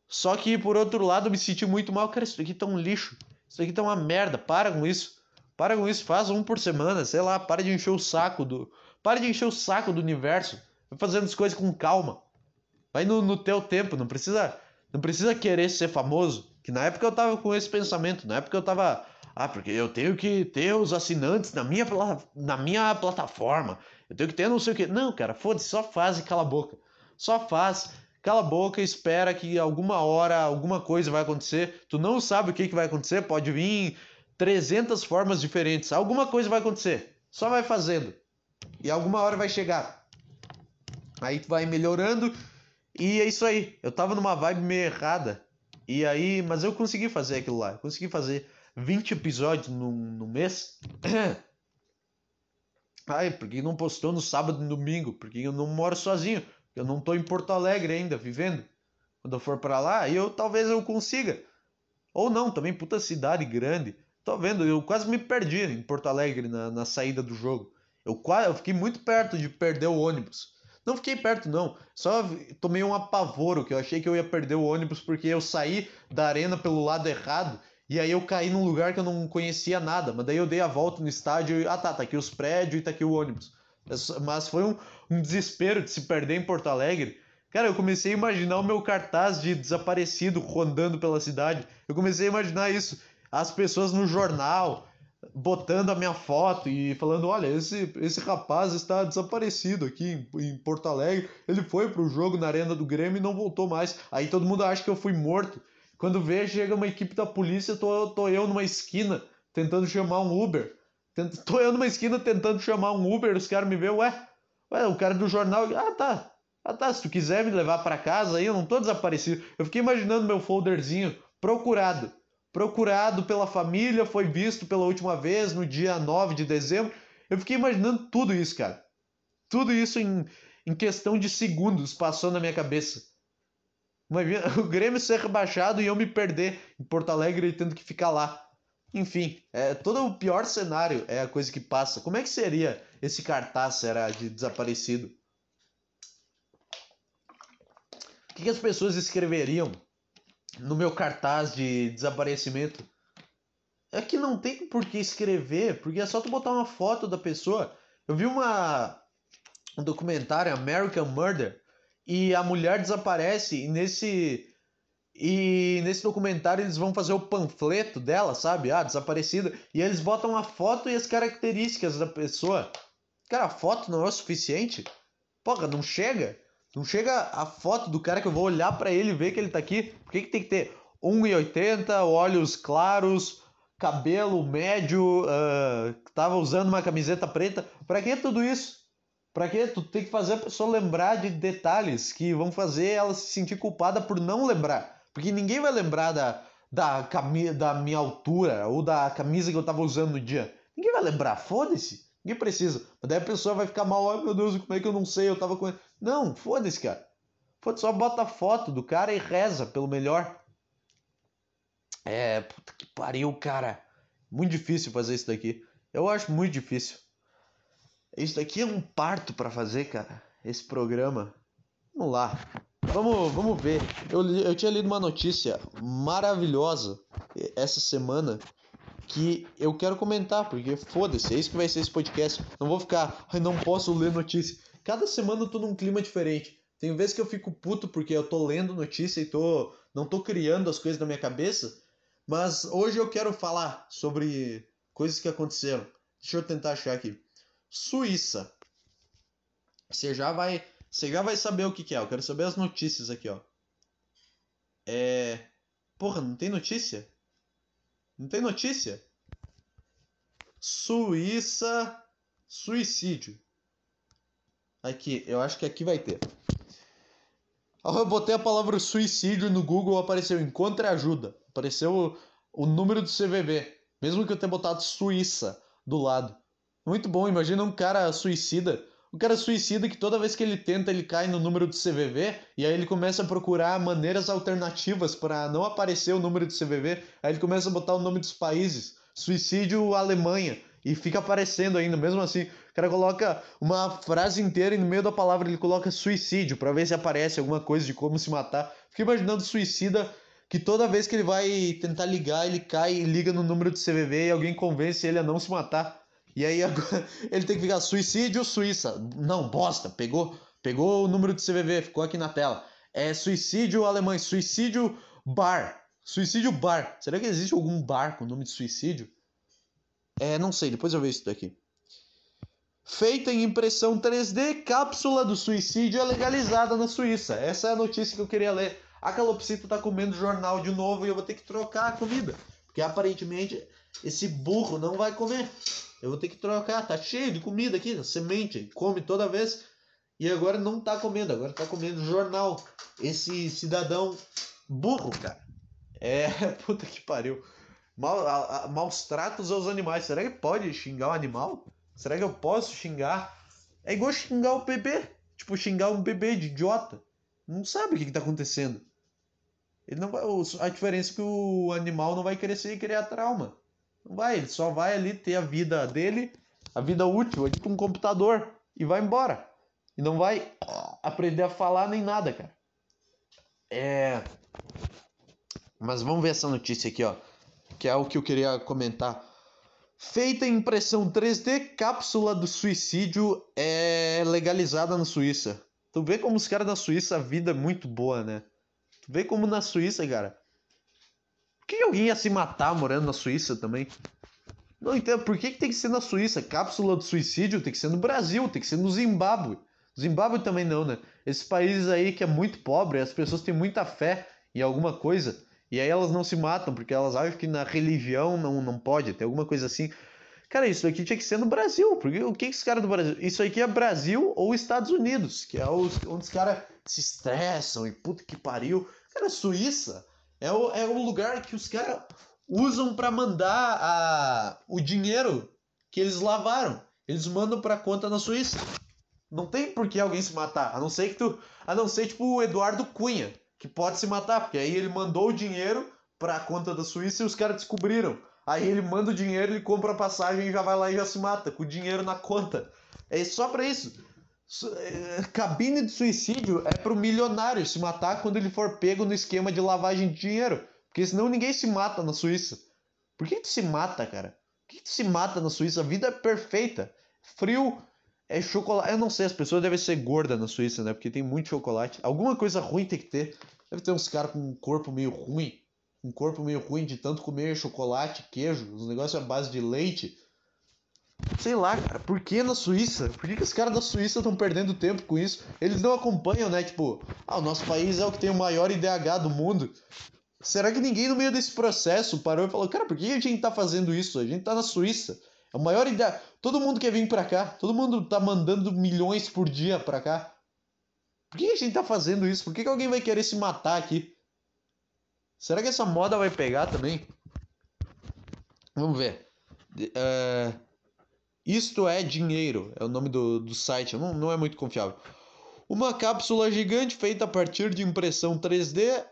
Só que, por outro lado, eu me senti muito mal. Cara, isso aqui tá um lixo. Isso aqui tá uma merda. Para com isso. Para com isso. Faz um por semana. Sei lá. Para de encher o saco do. Para de encher o saco do universo. Vai fazendo as coisas com calma. Vai no, no teu tempo. Não precisa. Não precisa querer ser famoso. Que na época eu tava com esse pensamento. Na época eu tava. Ah, porque eu tenho que ter os assinantes na minha, na minha plataforma. Eu tenho que ter não sei o que. Não, cara, foda-se, só faz e cala a boca. Só faz cala a boca espera que alguma hora alguma coisa vai acontecer. Tu não sabe o que, que vai acontecer, pode vir 300 formas diferentes. Alguma coisa vai acontecer. Só vai fazendo. E alguma hora vai chegar. Aí tu vai melhorando e é isso aí. Eu tava numa vibe meio errada. E aí, mas eu consegui fazer aquilo lá. Eu consegui fazer 20 episódios no, no mês. Ai, porque não postou no sábado e no domingo? Porque eu não moro sozinho. Eu não tô em Porto Alegre ainda, vivendo. Quando eu for para lá, eu talvez eu consiga. Ou não, também puta cidade grande. Tô vendo, eu quase me perdi em Porto Alegre na, na saída do jogo. Eu quase, eu fiquei muito perto de perder o ônibus. Não fiquei perto não, só tomei um apavoro que eu achei que eu ia perder o ônibus porque eu saí da arena pelo lado errado e aí eu caí num lugar que eu não conhecia nada, mas daí eu dei a volta no estádio e ah tá, tá aqui os prédios e tá aqui o ônibus. Mas foi um, um desespero de se perder em Porto Alegre. Cara, eu comecei a imaginar o meu cartaz de desaparecido rondando pela cidade. Eu comecei a imaginar isso. As pessoas no jornal botando a minha foto e falando: olha, esse, esse rapaz está desaparecido aqui em, em Porto Alegre. Ele foi pro jogo na Arena do Grêmio e não voltou mais. Aí todo mundo acha que eu fui morto. Quando vê, chega uma equipe da polícia, tô, tô eu numa esquina tentando chamar um Uber. Tô eu numa esquina tentando chamar um Uber, os caras me veem, ué, ué, o cara do jornal, ah tá, ah tá, se tu quiser me levar para casa aí, eu não tô desaparecido. Eu fiquei imaginando meu folderzinho, procurado, procurado pela família, foi visto pela última vez no dia 9 de dezembro. Eu fiquei imaginando tudo isso, cara. Tudo isso em, em questão de segundos passou na minha cabeça. O Grêmio ser rebaixado e eu me perder em Porto Alegre e tendo que ficar lá. Enfim, é, todo o pior cenário é a coisa que passa. Como é que seria esse cartaz será de desaparecido? O que, que as pessoas escreveriam no meu cartaz de desaparecimento? É que não tem por que escrever, porque é só tu botar uma foto da pessoa. Eu vi uma um documentário American Murder e a mulher desaparece e nesse e nesse documentário eles vão fazer o panfleto dela, sabe? Ah, desaparecida. E eles botam a foto e as características da pessoa. Cara, a foto não é o suficiente? Porra, não chega? Não chega a foto do cara que eu vou olhar para ele e ver que ele tá aqui. Por que, que tem que ter 1,80, olhos claros, cabelo médio, uh, tava usando uma camiseta preta? Pra que tudo isso? Pra que tu tem que fazer a pessoa lembrar de detalhes que vão fazer ela se sentir culpada por não lembrar? Porque ninguém vai lembrar da, da, cami da minha altura ou da camisa que eu tava usando no dia. Ninguém vai lembrar, foda-se. Ninguém precisa. Mas daí a pessoa vai ficar mal, ai meu Deus, como é que eu não sei? Eu tava com. Não, foda-se, cara. Foda-se, só bota a foto do cara e reza pelo melhor. É, puta que pariu, cara. Muito difícil fazer isso daqui. Eu acho muito difícil. Isso daqui é um parto para fazer, cara. Esse programa. Vamos lá. Vamos, vamos ver. Eu, eu tinha lido uma notícia maravilhosa essa semana que eu quero comentar, porque foda-se, é isso que vai ser esse podcast. Não vou ficar, ai, não posso ler notícia. Cada semana eu tô num clima diferente. Tem vezes que eu fico puto porque eu tô lendo notícia e tô não tô criando as coisas na minha cabeça, mas hoje eu quero falar sobre coisas que aconteceram. Deixa eu tentar achar aqui. Suíça. Você já vai você já vai saber o que, que é. Eu quero saber as notícias aqui, ó. É. Porra, não tem notícia? Não tem notícia? Suíça. Suicídio. Aqui, eu acho que aqui vai ter. Eu botei a palavra suicídio no Google, apareceu encontre ajuda. Apareceu o, o número do CVV. Mesmo que eu tenha botado Suíça do lado. Muito bom, imagina um cara suicida. Um cara suicida que toda vez que ele tenta, ele cai no número do CVV e aí ele começa a procurar maneiras alternativas para não aparecer o número do CVV. Aí ele começa a botar o nome dos países. Suicídio Alemanha. E fica aparecendo ainda, mesmo assim. O cara coloca uma frase inteira e no meio da palavra ele coloca suicídio para ver se aparece alguma coisa de como se matar. Fica imaginando suicida que toda vez que ele vai tentar ligar, ele cai e liga no número do CVV e alguém convence ele a não se matar. E aí agora ele tem que ficar suicídio Suíça. Não, bosta, pegou, pegou o número do CVV, ficou aqui na tela. É suicídio alemão, suicídio bar. Suicídio bar. Será que existe algum bar com nome de suicídio? É, não sei, depois eu vejo isso daqui. Feita em impressão 3D, cápsula do suicídio é legalizada na Suíça. Essa é a notícia que eu queria ler. A calopsita tá comendo jornal de novo e eu vou ter que trocar a comida. Porque aparentemente esse burro não vai comer. Eu vou ter que trocar. Tá cheio de comida aqui, semente. Come toda vez. E agora não tá comendo, agora tá comendo jornal. Esse cidadão burro, cara. É, puta que pariu. Mal, a, a, maus tratos aos animais. Será que pode xingar um animal? Será que eu posso xingar? É igual xingar o bebê. Tipo, xingar um bebê de idiota. Não sabe o que, está acontecendo. Ele não vai, a diferença é que o animal não vai crescer e criar trauma. Vai, ele só vai ali ter a vida dele, a vida útil, é tipo um computador, e vai embora. E não vai aprender a falar nem nada, cara. É. Mas vamos ver essa notícia aqui, ó que é o que eu queria comentar. Feita em impressão 3D, cápsula do suicídio é legalizada na Suíça. Tu vê como os caras da Suíça a vida é muito boa, né? Tu vê como na Suíça, cara. Que alguém ia se matar morando na Suíça também? Não entendo. Por que, que tem que ser na Suíça? Cápsula do suicídio tem que ser no Brasil, tem que ser no Zimbábue. Zimbábue também não, né? Esses países aí que é muito pobre, as pessoas têm muita fé em alguma coisa. E aí elas não se matam, porque elas acham que na religião não, não pode, tem alguma coisa assim. Cara, isso aqui tinha que ser no Brasil. Porque o que, que esse cara do Brasil. Isso aqui é Brasil ou Estados Unidos, que é os, onde os caras se estressam e puta que pariu. Cara, Suíça é o, é o lugar que os caras usam para mandar a, o dinheiro que eles lavaram. Eles mandam pra conta na Suíça. Não tem por que alguém se matar. A não ser que tu. A não ser tipo o Eduardo Cunha que pode se matar, porque aí ele mandou o dinheiro para a conta da Suíça e os caras descobriram. Aí ele manda o dinheiro, ele compra a passagem e já vai lá e já se mata, com o dinheiro na conta. É só para isso. É, cabine de suicídio é para o milionário se matar quando ele for pego no esquema de lavagem de dinheiro. Porque senão ninguém se mata na Suíça. Por que tu se mata, cara? Por que tu se mata na Suíça? A vida é perfeita. Frio, é chocolate. Eu não sei, as pessoas devem ser gordas na Suíça, né? Porque tem muito chocolate. Alguma coisa ruim tem que ter. Deve ter uns caras com um corpo meio ruim. Um corpo meio ruim de tanto comer chocolate, queijo, os negócios à base de leite. Sei lá, cara, por que na Suíça? Por que, que os caras da Suíça estão perdendo tempo com isso? Eles não acompanham, né? Tipo, ah, o nosso país é o que tem o maior IDH do mundo. Será que ninguém no meio desse processo parou e falou, cara, por que a gente tá fazendo isso? A gente tá na Suíça. É o maior ideia. Todo mundo quer vir para cá. Todo mundo tá mandando milhões por dia para cá. Por que a gente tá fazendo isso? Por que, que alguém vai querer se matar aqui? Será que essa moda vai pegar também? Vamos ver. É... Isto é dinheiro. É o nome do, do site. Não, não é muito confiável. Uma cápsula gigante feita a partir de impressão 3D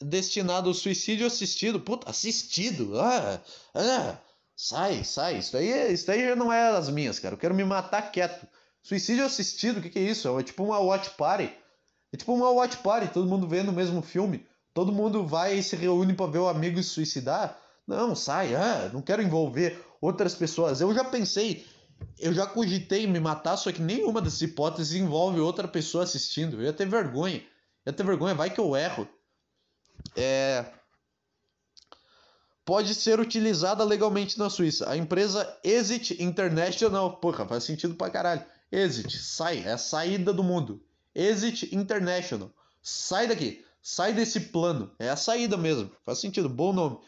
destinada ao suicídio assistido. Puta, assistido. Ah, ah. Sai, sai. Isso aí, isso aí já não é as minhas, cara. Eu quero me matar quieto. Suicídio assistido, o que, que é isso? É tipo uma watch party. É tipo uma watch party, todo mundo vendo o mesmo filme. Todo mundo vai e se reúne para ver o amigo se suicidar. Não, sai, ah, não quero envolver outras pessoas. Eu já pensei, eu já cogitei me matar, só que nenhuma dessas hipóteses envolve outra pessoa assistindo. Eu ia ter vergonha. Eu ia ter vergonha, vai que eu erro. É pode ser utilizada legalmente na Suíça. A empresa Exit International, porra, faz sentido pra caralho. Exit, sai, é a saída do mundo. Exit International, sai daqui, sai desse plano, é a saída mesmo, faz sentido, bom nome.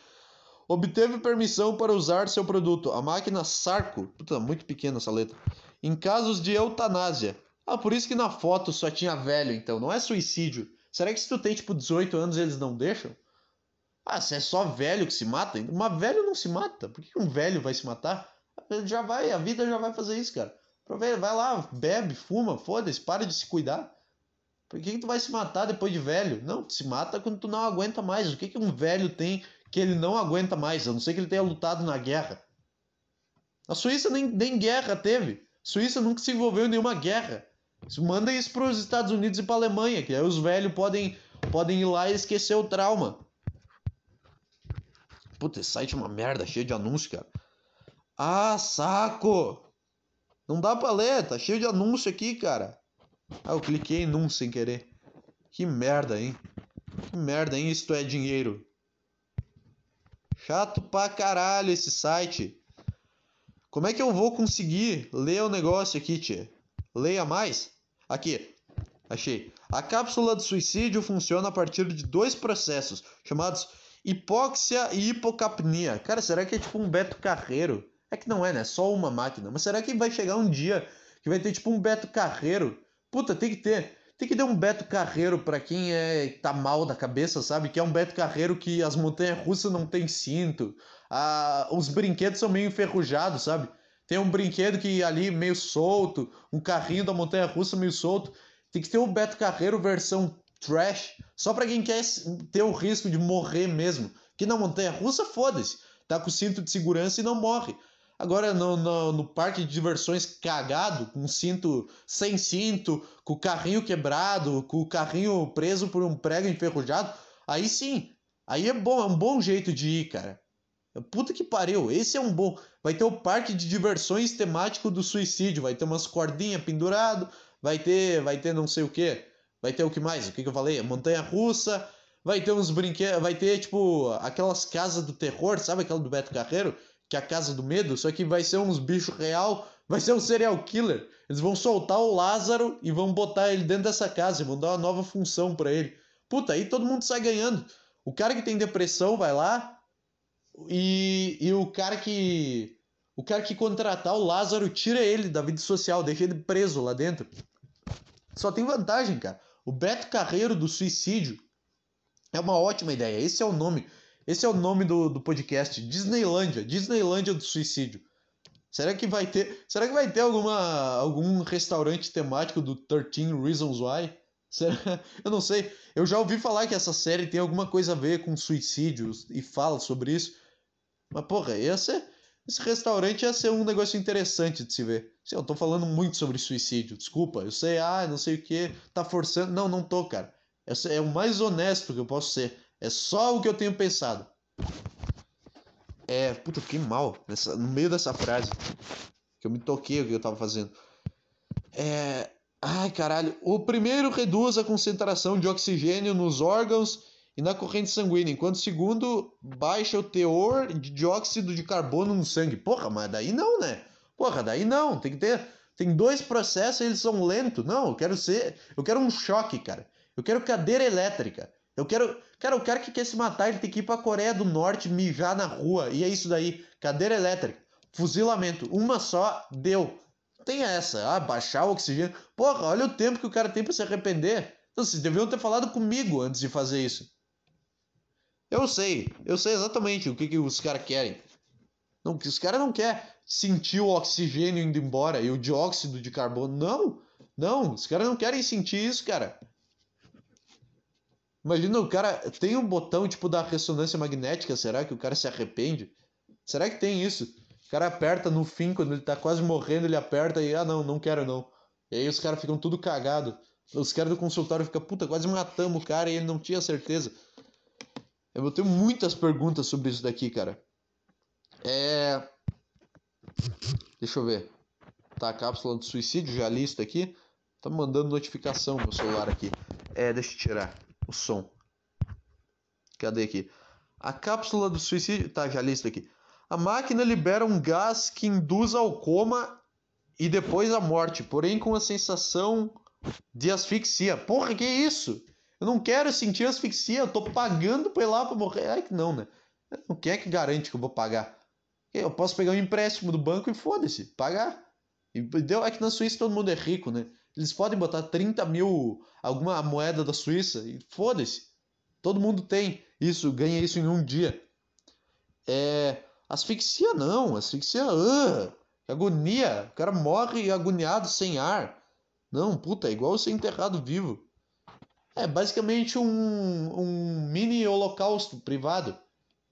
Obteve permissão para usar seu produto, a máquina Sarco, puta, muito pequena essa letra, em casos de eutanásia. Ah, por isso que na foto só tinha velho, então, não é suicídio. Será que se tu tem, tipo, 18 anos eles não deixam? Ah, se é só velho que se mata, uma velho não se mata. Por que um velho vai se matar? Já vai, a vida já vai fazer isso, cara. Vai lá, bebe, fuma, foda-se, para de se cuidar. Por que, que tu vai se matar depois de velho? Não, se mata quando tu não aguenta mais. O que, que um velho tem que ele não aguenta mais? A não ser que ele tenha lutado na guerra. A Suíça nem, nem guerra teve. A Suíça nunca se envolveu em nenhuma guerra. Manda isso para os Estados Unidos e para a Alemanha, que aí os velhos podem, podem ir lá e esquecer o trauma. Puta, esse site é uma merda, cheio de anúncio, cara. Ah, saco! Não dá pra ler, tá cheio de anúncio aqui, cara. Ah, eu cliquei em num sem querer. Que merda, hein? Que merda, hein? Isto é dinheiro. Chato pra caralho esse site. Como é que eu vou conseguir ler o negócio aqui, tia? Leia mais. Aqui. Achei. A cápsula de suicídio funciona a partir de dois processos chamados hipóxia e hipocapnia. Cara, será que é tipo um Beto Carreiro? É que não é, né? Só uma máquina. Mas será que vai chegar um dia que vai ter tipo um Beto Carreiro? Puta, tem que ter. Tem que ter um Beto Carreiro para quem é tá mal da cabeça, sabe? Que é um Beto Carreiro que as montanhas russas não tem cinto. Ah, os brinquedos são meio enferrujados, sabe? Tem um brinquedo que ali meio solto, um carrinho da montanha russa meio solto. Tem que ter o Beto Carreiro versão trash, só para quem quer ter o risco de morrer mesmo. Que na montanha russa, foda-se. Tá com cinto de segurança e não morre. Agora no, no, no, parque de diversões cagado, com cinto sem cinto, com o carrinho quebrado, com o carrinho preso por um prego enferrujado, aí sim, aí é bom, é um bom jeito de ir, cara. Puta que pariu, esse é um bom. Vai ter o parque de diversões temático do suicídio, vai ter umas cordinhas pendurado, vai ter, vai ter não sei o que, vai ter o que mais? O que, que eu falei? Montanha russa, vai ter uns brinquedos, vai ter tipo aquelas casas do terror, sabe aquela do Beto Carreiro? Que é a casa do medo, só que vai ser uns bichos real, vai ser um serial killer. Eles vão soltar o Lázaro e vão botar ele dentro dessa casa e vão dar uma nova função para ele. Puta, aí todo mundo sai ganhando. O cara que tem depressão vai lá, e, e o cara que. O cara que contratar o Lázaro tira ele da vida social, deixa ele preso lá dentro. Só tem vantagem, cara. O Beto Carreiro do suicídio é uma ótima ideia. Esse é o nome. Esse é o nome do, do podcast. Disneylândia. Disneylândia do suicídio. Será que vai ter. Será que vai ter alguma, algum restaurante temático do 13 Reasons Why? Será? Eu não sei. Eu já ouvi falar que essa série tem alguma coisa a ver com suicídios e fala sobre isso. Mas, porra, ser, esse restaurante ia ser um negócio interessante de se ver. Sim, eu tô falando muito sobre suicídio, desculpa. Eu sei, ah, não sei o que, tá forçando. Não, não tô, cara. Esse é o mais honesto que eu posso ser. É só o que eu tenho pensado. É, puta, eu fiquei mal nessa, no meio dessa frase. Que eu me toquei o que eu tava fazendo. É. Ai, caralho. O primeiro reduz a concentração de oxigênio nos órgãos e na corrente sanguínea, enquanto o segundo baixa o teor de dióxido de carbono no sangue. Porra, mas daí não, né? Porra, daí não. Tem que ter. Tem dois processos e eles são lentos. Não, eu quero ser. Eu quero um choque, cara. Eu quero cadeira elétrica. Eu quero. Cara, o cara que quer se matar, ele tem que ir pra Coreia do Norte mijar na rua. E é isso daí. Cadeira elétrica. Fuzilamento. Uma só, deu. Tem essa. Ah, baixar o oxigênio. Porra, olha o tempo que o cara tem pra se arrepender. Então, vocês deviam ter falado comigo antes de fazer isso. Eu sei, eu sei exatamente o que, que os caras querem. Não, que os caras não querem sentir o oxigênio indo embora e o dióxido de carbono. Não, não, os caras não querem sentir isso, cara. Imagina o cara tem um botão tipo da ressonância magnética, será que o cara se arrepende? Será que tem isso? O cara aperta no fim, quando ele tá quase morrendo, ele aperta e ah não, não quero não. E aí os caras ficam tudo cagado. Os caras do consultório ficam, puta, quase matamos o cara e ele não tinha certeza. Eu tenho muitas perguntas sobre isso daqui, cara. É. Deixa eu ver. Tá a cápsula do suicídio, já listo aqui. Tá mandando notificação no celular aqui. É, deixa eu tirar o som. Cadê aqui? A cápsula do suicídio. Tá, já listo aqui. A máquina libera um gás que induz ao coma e depois a morte, porém com a sensação de asfixia. Porra, que isso? Eu não quero sentir asfixia, eu tô pagando pra ir lá pra morrer. Ai que não, né? Quem é que garante que eu vou pagar? Eu posso pegar um empréstimo do banco e foda-se, pagar. E deu, é que na Suíça todo mundo é rico, né? Eles podem botar 30 mil, alguma moeda da Suíça, e foda-se. Todo mundo tem isso, ganha isso em um dia. É. Asfixia não, asfixia. Uh, agonia. O cara morre agoniado sem ar. Não, puta, é igual ser enterrado vivo. É basicamente um, um mini holocausto privado.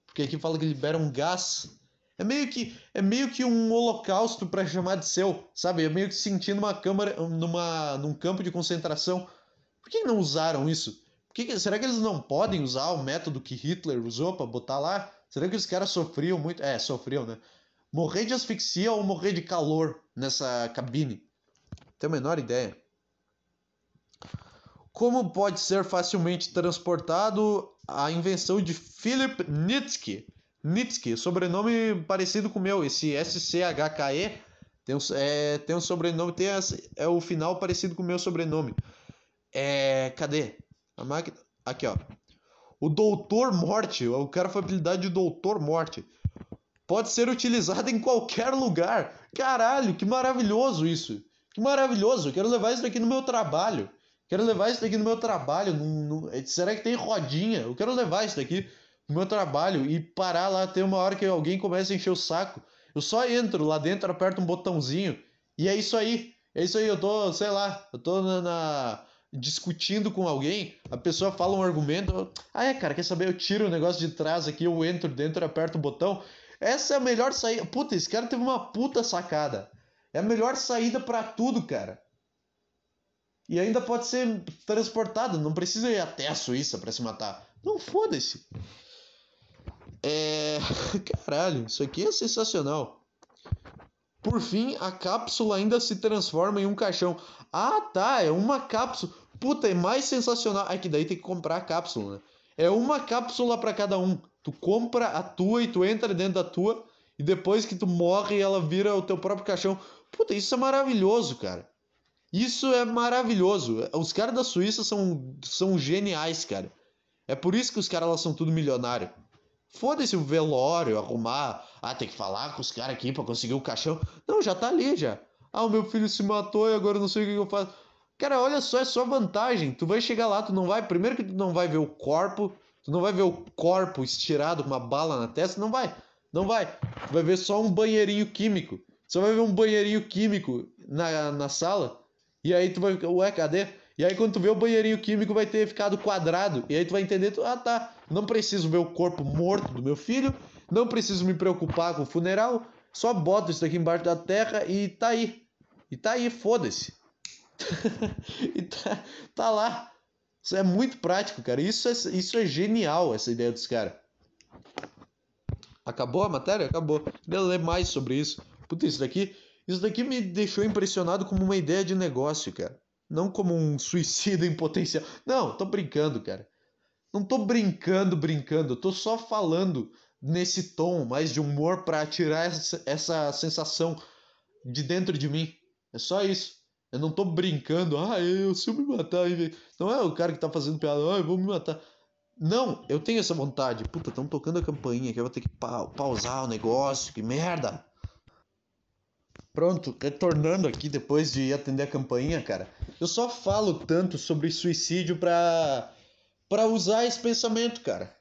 Porque aqui fala que libera um gás. É meio que, é meio que um holocausto para chamar de seu, sabe? É meio que sentindo uma câmara numa, num campo de concentração. Por que não usaram isso? Que, será que eles não podem usar o método que Hitler usou para botar lá? Será que os caras sofriam muito? É, sofriam, né? Morrer de asfixia ou morrer de calor nessa cabine? Tenho a menor ideia. Como pode ser facilmente transportado a invenção de Philip Nitsky? Nitsky, sobrenome parecido com o meu, esse SCHKE tem um, é, tem um sobrenome, tem é o final parecido com o meu sobrenome. É, cadê? A máquina. Aqui, ó. O Doutor Morte, o cara foi apelidado de Doutor Morte. Pode ser utilizado em qualquer lugar. Caralho, que maravilhoso isso. Que maravilhoso. Quero levar isso daqui no meu trabalho. Quero levar isso daqui no meu trabalho. No, no... Será que tem rodinha? Eu quero levar isso daqui no meu trabalho e parar lá. Tem uma hora que alguém começa a encher o saco. Eu só entro lá dentro, aperto um botãozinho e é isso aí. É isso aí. Eu tô, sei lá, eu tô na, na discutindo com alguém. A pessoa fala um argumento. Ah, é, cara, quer saber? Eu tiro o negócio de trás aqui, eu entro dentro, aperto o botão. Essa é a melhor saída. Puta, esse cara teve uma puta sacada. É a melhor saída para tudo, cara. E ainda pode ser transportado, não precisa ir até a Suíça para se matar. Não foda-se. É. Caralho, isso aqui é sensacional. Por fim, a cápsula ainda se transforma em um caixão. Ah, tá, é uma cápsula. Puta, é mais sensacional. É que daí tem que comprar a cápsula, né? É uma cápsula para cada um. Tu compra a tua e tu entra dentro da tua. E depois que tu morre, ela vira o teu próprio caixão. Puta, isso é maravilhoso, cara. Isso é maravilhoso. Os caras da Suíça são, são geniais, cara. É por isso que os caras lá são tudo milionário. Foda-se o velório, arrumar. Ah, tem que falar com os caras aqui pra conseguir o caixão. Não, já tá ali já. Ah, o meu filho se matou e agora eu não sei o que eu faço. Cara, olha só, é só vantagem. Tu vai chegar lá, tu não vai. Primeiro que tu não vai ver o corpo. Tu não vai ver o corpo estirado com uma bala na testa. Não vai. Não vai. Tu vai ver só um banheirinho químico. Só vai ver um banheirinho químico na, na sala. E aí tu vai, ué, cadê? E aí quando tu vê o banheirinho químico vai ter ficado quadrado. E aí tu vai entender, tu, ah tá, não preciso ver o corpo morto do meu filho, não preciso me preocupar com o funeral, só boto isso aqui embaixo da terra e tá aí. E tá aí, foda-se. e tá, tá lá. Isso é muito prático, cara. Isso é, isso é genial, essa ideia dos caras. Acabou a matéria? Acabou. Queria ler mais sobre isso. Puta, isso daqui isso daqui me deixou impressionado como uma ideia de negócio, cara. Não como um suicídio em potencial. Não, tô brincando, cara. Não tô brincando, brincando. tô só falando nesse tom mais de humor para tirar essa, essa sensação de dentro de mim. É só isso. Eu não tô brincando. Ah, eu, se eu me matar. Não é o cara que tá fazendo piada. Ah, eu vou me matar. Não, eu tenho essa vontade. Puta, estão tocando a campainha que eu vou ter que pa pausar o negócio. Que merda. Pronto, retornando aqui depois de atender a campainha, cara. Eu só falo tanto sobre suicídio pra, pra usar esse pensamento, cara.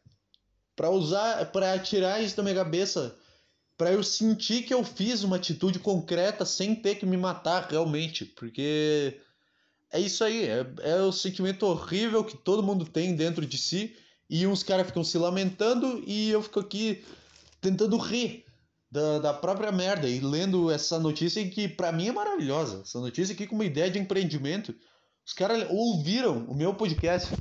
Pra usar, pra tirar isso da minha cabeça. Pra eu sentir que eu fiz uma atitude concreta sem ter que me matar realmente. Porque é isso aí, é, é o sentimento horrível que todo mundo tem dentro de si. E uns caras ficam se lamentando e eu fico aqui tentando rir da, da própria merda e lendo essa notícia que para mim é maravilhosa. Essa notícia aqui com uma ideia de empreendimento. Os caras ouviram o meu podcast.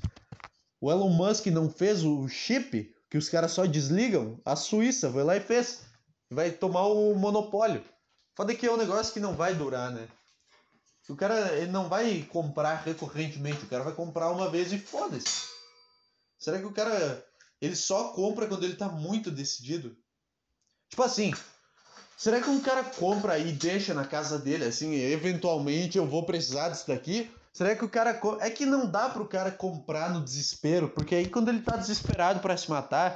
O Elon Musk não fez o chip que os caras só desligam. A Suíça foi lá e fez. Vai tomar o monopólio. Foda que é um negócio que não vai durar, né? O cara ele não vai comprar recorrentemente, o cara vai comprar uma vez e foda-se. Será que o cara ele só compra quando ele tá muito decidido? Tipo assim, será que um cara compra e deixa na casa dele, assim, eventualmente eu vou precisar disso daqui? Será que o cara. É que não dá pro cara comprar no desespero, porque aí quando ele tá desesperado para se matar,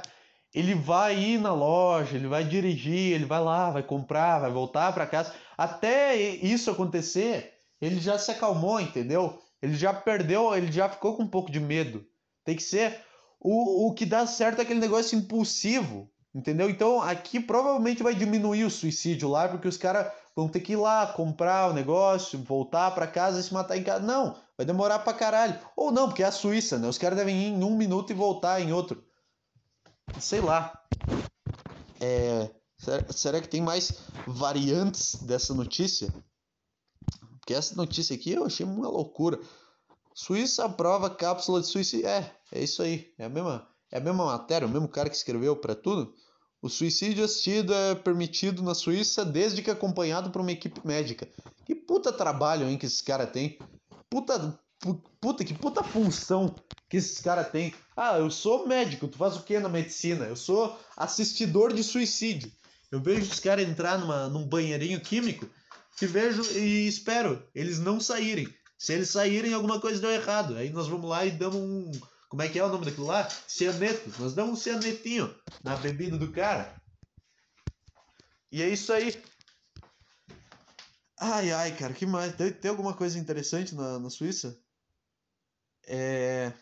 ele vai ir na loja, ele vai dirigir, ele vai lá, vai comprar, vai voltar para casa. Até isso acontecer, ele já se acalmou, entendeu? Ele já perdeu, ele já ficou com um pouco de medo. Tem que ser. O, o que dá certo é aquele negócio impulsivo, entendeu? Então aqui provavelmente vai diminuir o suicídio lá, porque os caras vão ter que ir lá comprar o negócio, voltar para casa e se matar em casa. Não, vai demorar pra caralho. Ou não, porque é a Suíça, né? Os caras devem ir em um minuto e voltar em outro. Sei lá. É, será, será que tem mais variantes dessa notícia? Porque essa notícia aqui eu achei uma loucura. Suíça aprova cápsula de suicídio. É, é isso aí. É a mesma, é a mesma matéria, o mesmo cara que escreveu para tudo. O suicídio assistido é permitido na Suíça desde que acompanhado por uma equipe médica. Que puta trabalho, hein, que esses caras têm. Puta, puta, que puta função que esses caras têm. Ah, eu sou médico, tu faz o que na medicina? Eu sou assistidor de suicídio. Eu vejo os caras entrar numa, num banheirinho químico te vejo e espero eles não saírem. Se eles saírem, alguma coisa deu errado. Aí nós vamos lá e damos um. Como é que é o nome daquilo lá? Cianeto. Nós damos um cianetinho na bebida do cara. E é isso aí. Ai, ai, cara, que mais? Tem, tem alguma coisa interessante na, na Suíça? É.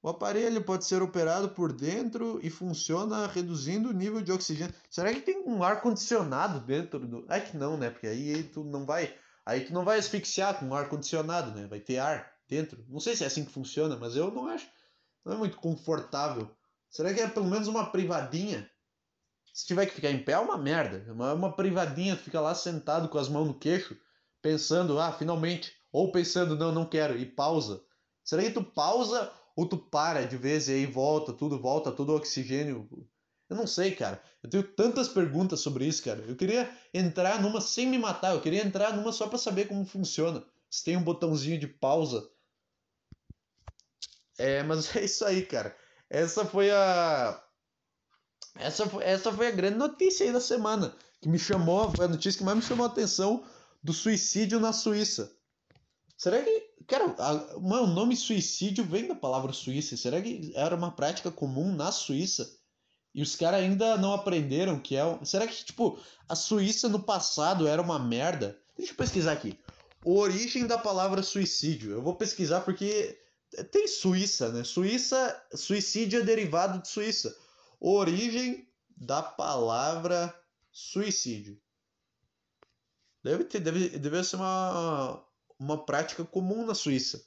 O aparelho pode ser operado por dentro e funciona reduzindo o nível de oxigênio. Será que tem um ar condicionado dentro do? É que não, né? Porque aí tu não vai, aí tu não vai asfixiar com ar condicionado, né? Vai ter ar dentro. Não sei se é assim que funciona, mas eu não acho. Não é muito confortável. Será que é pelo menos uma privadinha? Se tiver que ficar em pé é uma merda. Uma, uma privadinha, tu fica lá sentado com as mãos no queixo, pensando, ah, finalmente. Ou pensando, não, não quero, e pausa. Será que tu pausa ou tu para de vez e aí volta, tudo volta, todo o oxigênio. Eu não sei, cara. Eu tenho tantas perguntas sobre isso, cara. Eu queria entrar numa sem me matar, eu queria entrar numa só para saber como funciona. Se tem um botãozinho de pausa. É, mas é isso aí, cara. Essa foi a essa foi, essa foi a grande notícia aí da semana, que me chamou, foi a notícia que mais me chamou a atenção do suicídio na Suíça. Será que Cara, a, o nome suicídio vem da palavra Suíça. Será que era uma prática comum na Suíça? E os caras ainda não aprenderam que é. Será que, tipo, a Suíça no passado era uma merda? Deixa eu pesquisar aqui. Origem da palavra suicídio. Eu vou pesquisar porque tem Suíça, né? Suíça, suicídio é derivado de Suíça. Origem da palavra suicídio. Deve ter, deve, deve ser uma, uma prática comum na Suíça.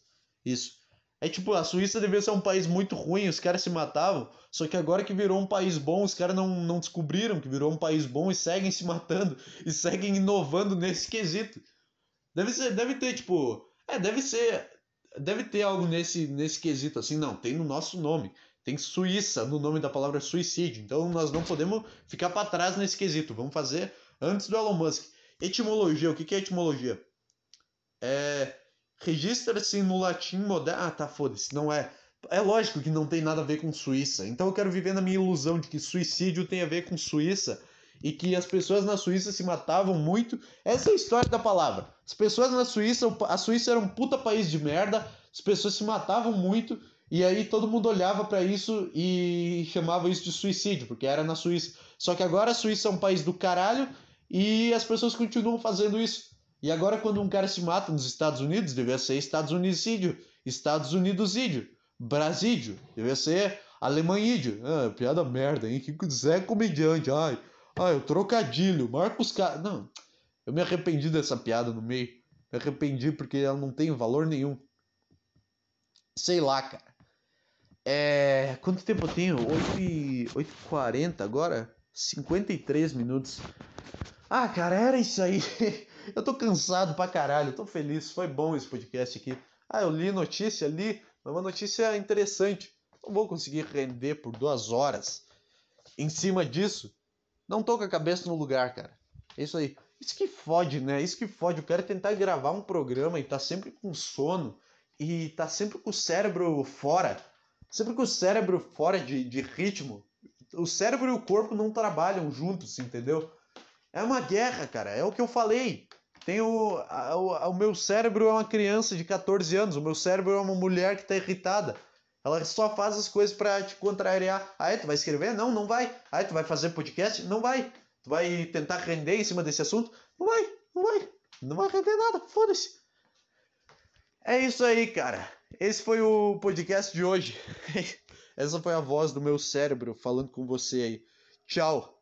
Isso. É tipo, a Suíça devia ser um país muito ruim, os caras se matavam, só que agora que virou um país bom, os caras não, não descobriram que virou um país bom e seguem se matando e seguem inovando nesse quesito. Deve ser, deve ter, tipo. É, deve ser. Deve ter algo nesse, nesse quesito, assim, não, tem no nosso nome. Tem Suíça no nome da palavra suicídio. Então nós não podemos ficar para trás nesse quesito. Vamos fazer antes do Elon Musk. Etimologia, o que é etimologia? é, registra-se no latim moderno. Ah, tá, foda-se, não é. É lógico que não tem nada a ver com Suíça. Então eu quero viver na minha ilusão de que suicídio tem a ver com Suíça e que as pessoas na Suíça se matavam muito. Essa é a história da palavra. As pessoas na Suíça, a Suíça era um puta país de merda, as pessoas se matavam muito e aí todo mundo olhava para isso e chamava isso de suicídio, porque era na Suíça. Só que agora a Suíça é um país do caralho e as pessoas continuam fazendo isso. E agora, quando um cara se mata nos Estados Unidos, devia ser Estados Unisídio, Estados Unidosídio, Brasídio, devia ser Alemanhídio. Ah, piada merda, hein? Que Zé comediante, ai, ai, o trocadilho, Marcos Car... Não, eu me arrependi dessa piada no meio. Me arrependi porque ela não tem valor nenhum. Sei lá, cara. É... Quanto tempo eu tenho? 8h40 agora? 53 minutos. Ah, cara, era isso aí. Eu tô cansado pra caralho, tô feliz, foi bom esse podcast aqui. Ah, eu li notícia, li, mas uma notícia interessante. Não vou conseguir render por duas horas em cima disso. Não tô com a cabeça no lugar, cara. É isso aí. Isso que fode, né? Isso que fode. Eu quero tentar gravar um programa e tá sempre com sono e tá sempre com o cérebro fora. Sempre com o cérebro fora de, de ritmo. O cérebro e o corpo não trabalham juntos, entendeu? É uma guerra, cara. É o que eu falei. Tenho, a, a, o meu cérebro é uma criança de 14 anos. O meu cérebro é uma mulher que está irritada. Ela só faz as coisas para te contrariar. Aí tu vai escrever? Não, não vai. Aí tu vai fazer podcast? Não vai. Tu vai tentar render em cima desse assunto? Não vai, não vai. Não vai render nada, foda-se. É isso aí, cara. Esse foi o podcast de hoje. Essa foi a voz do meu cérebro falando com você aí. Tchau.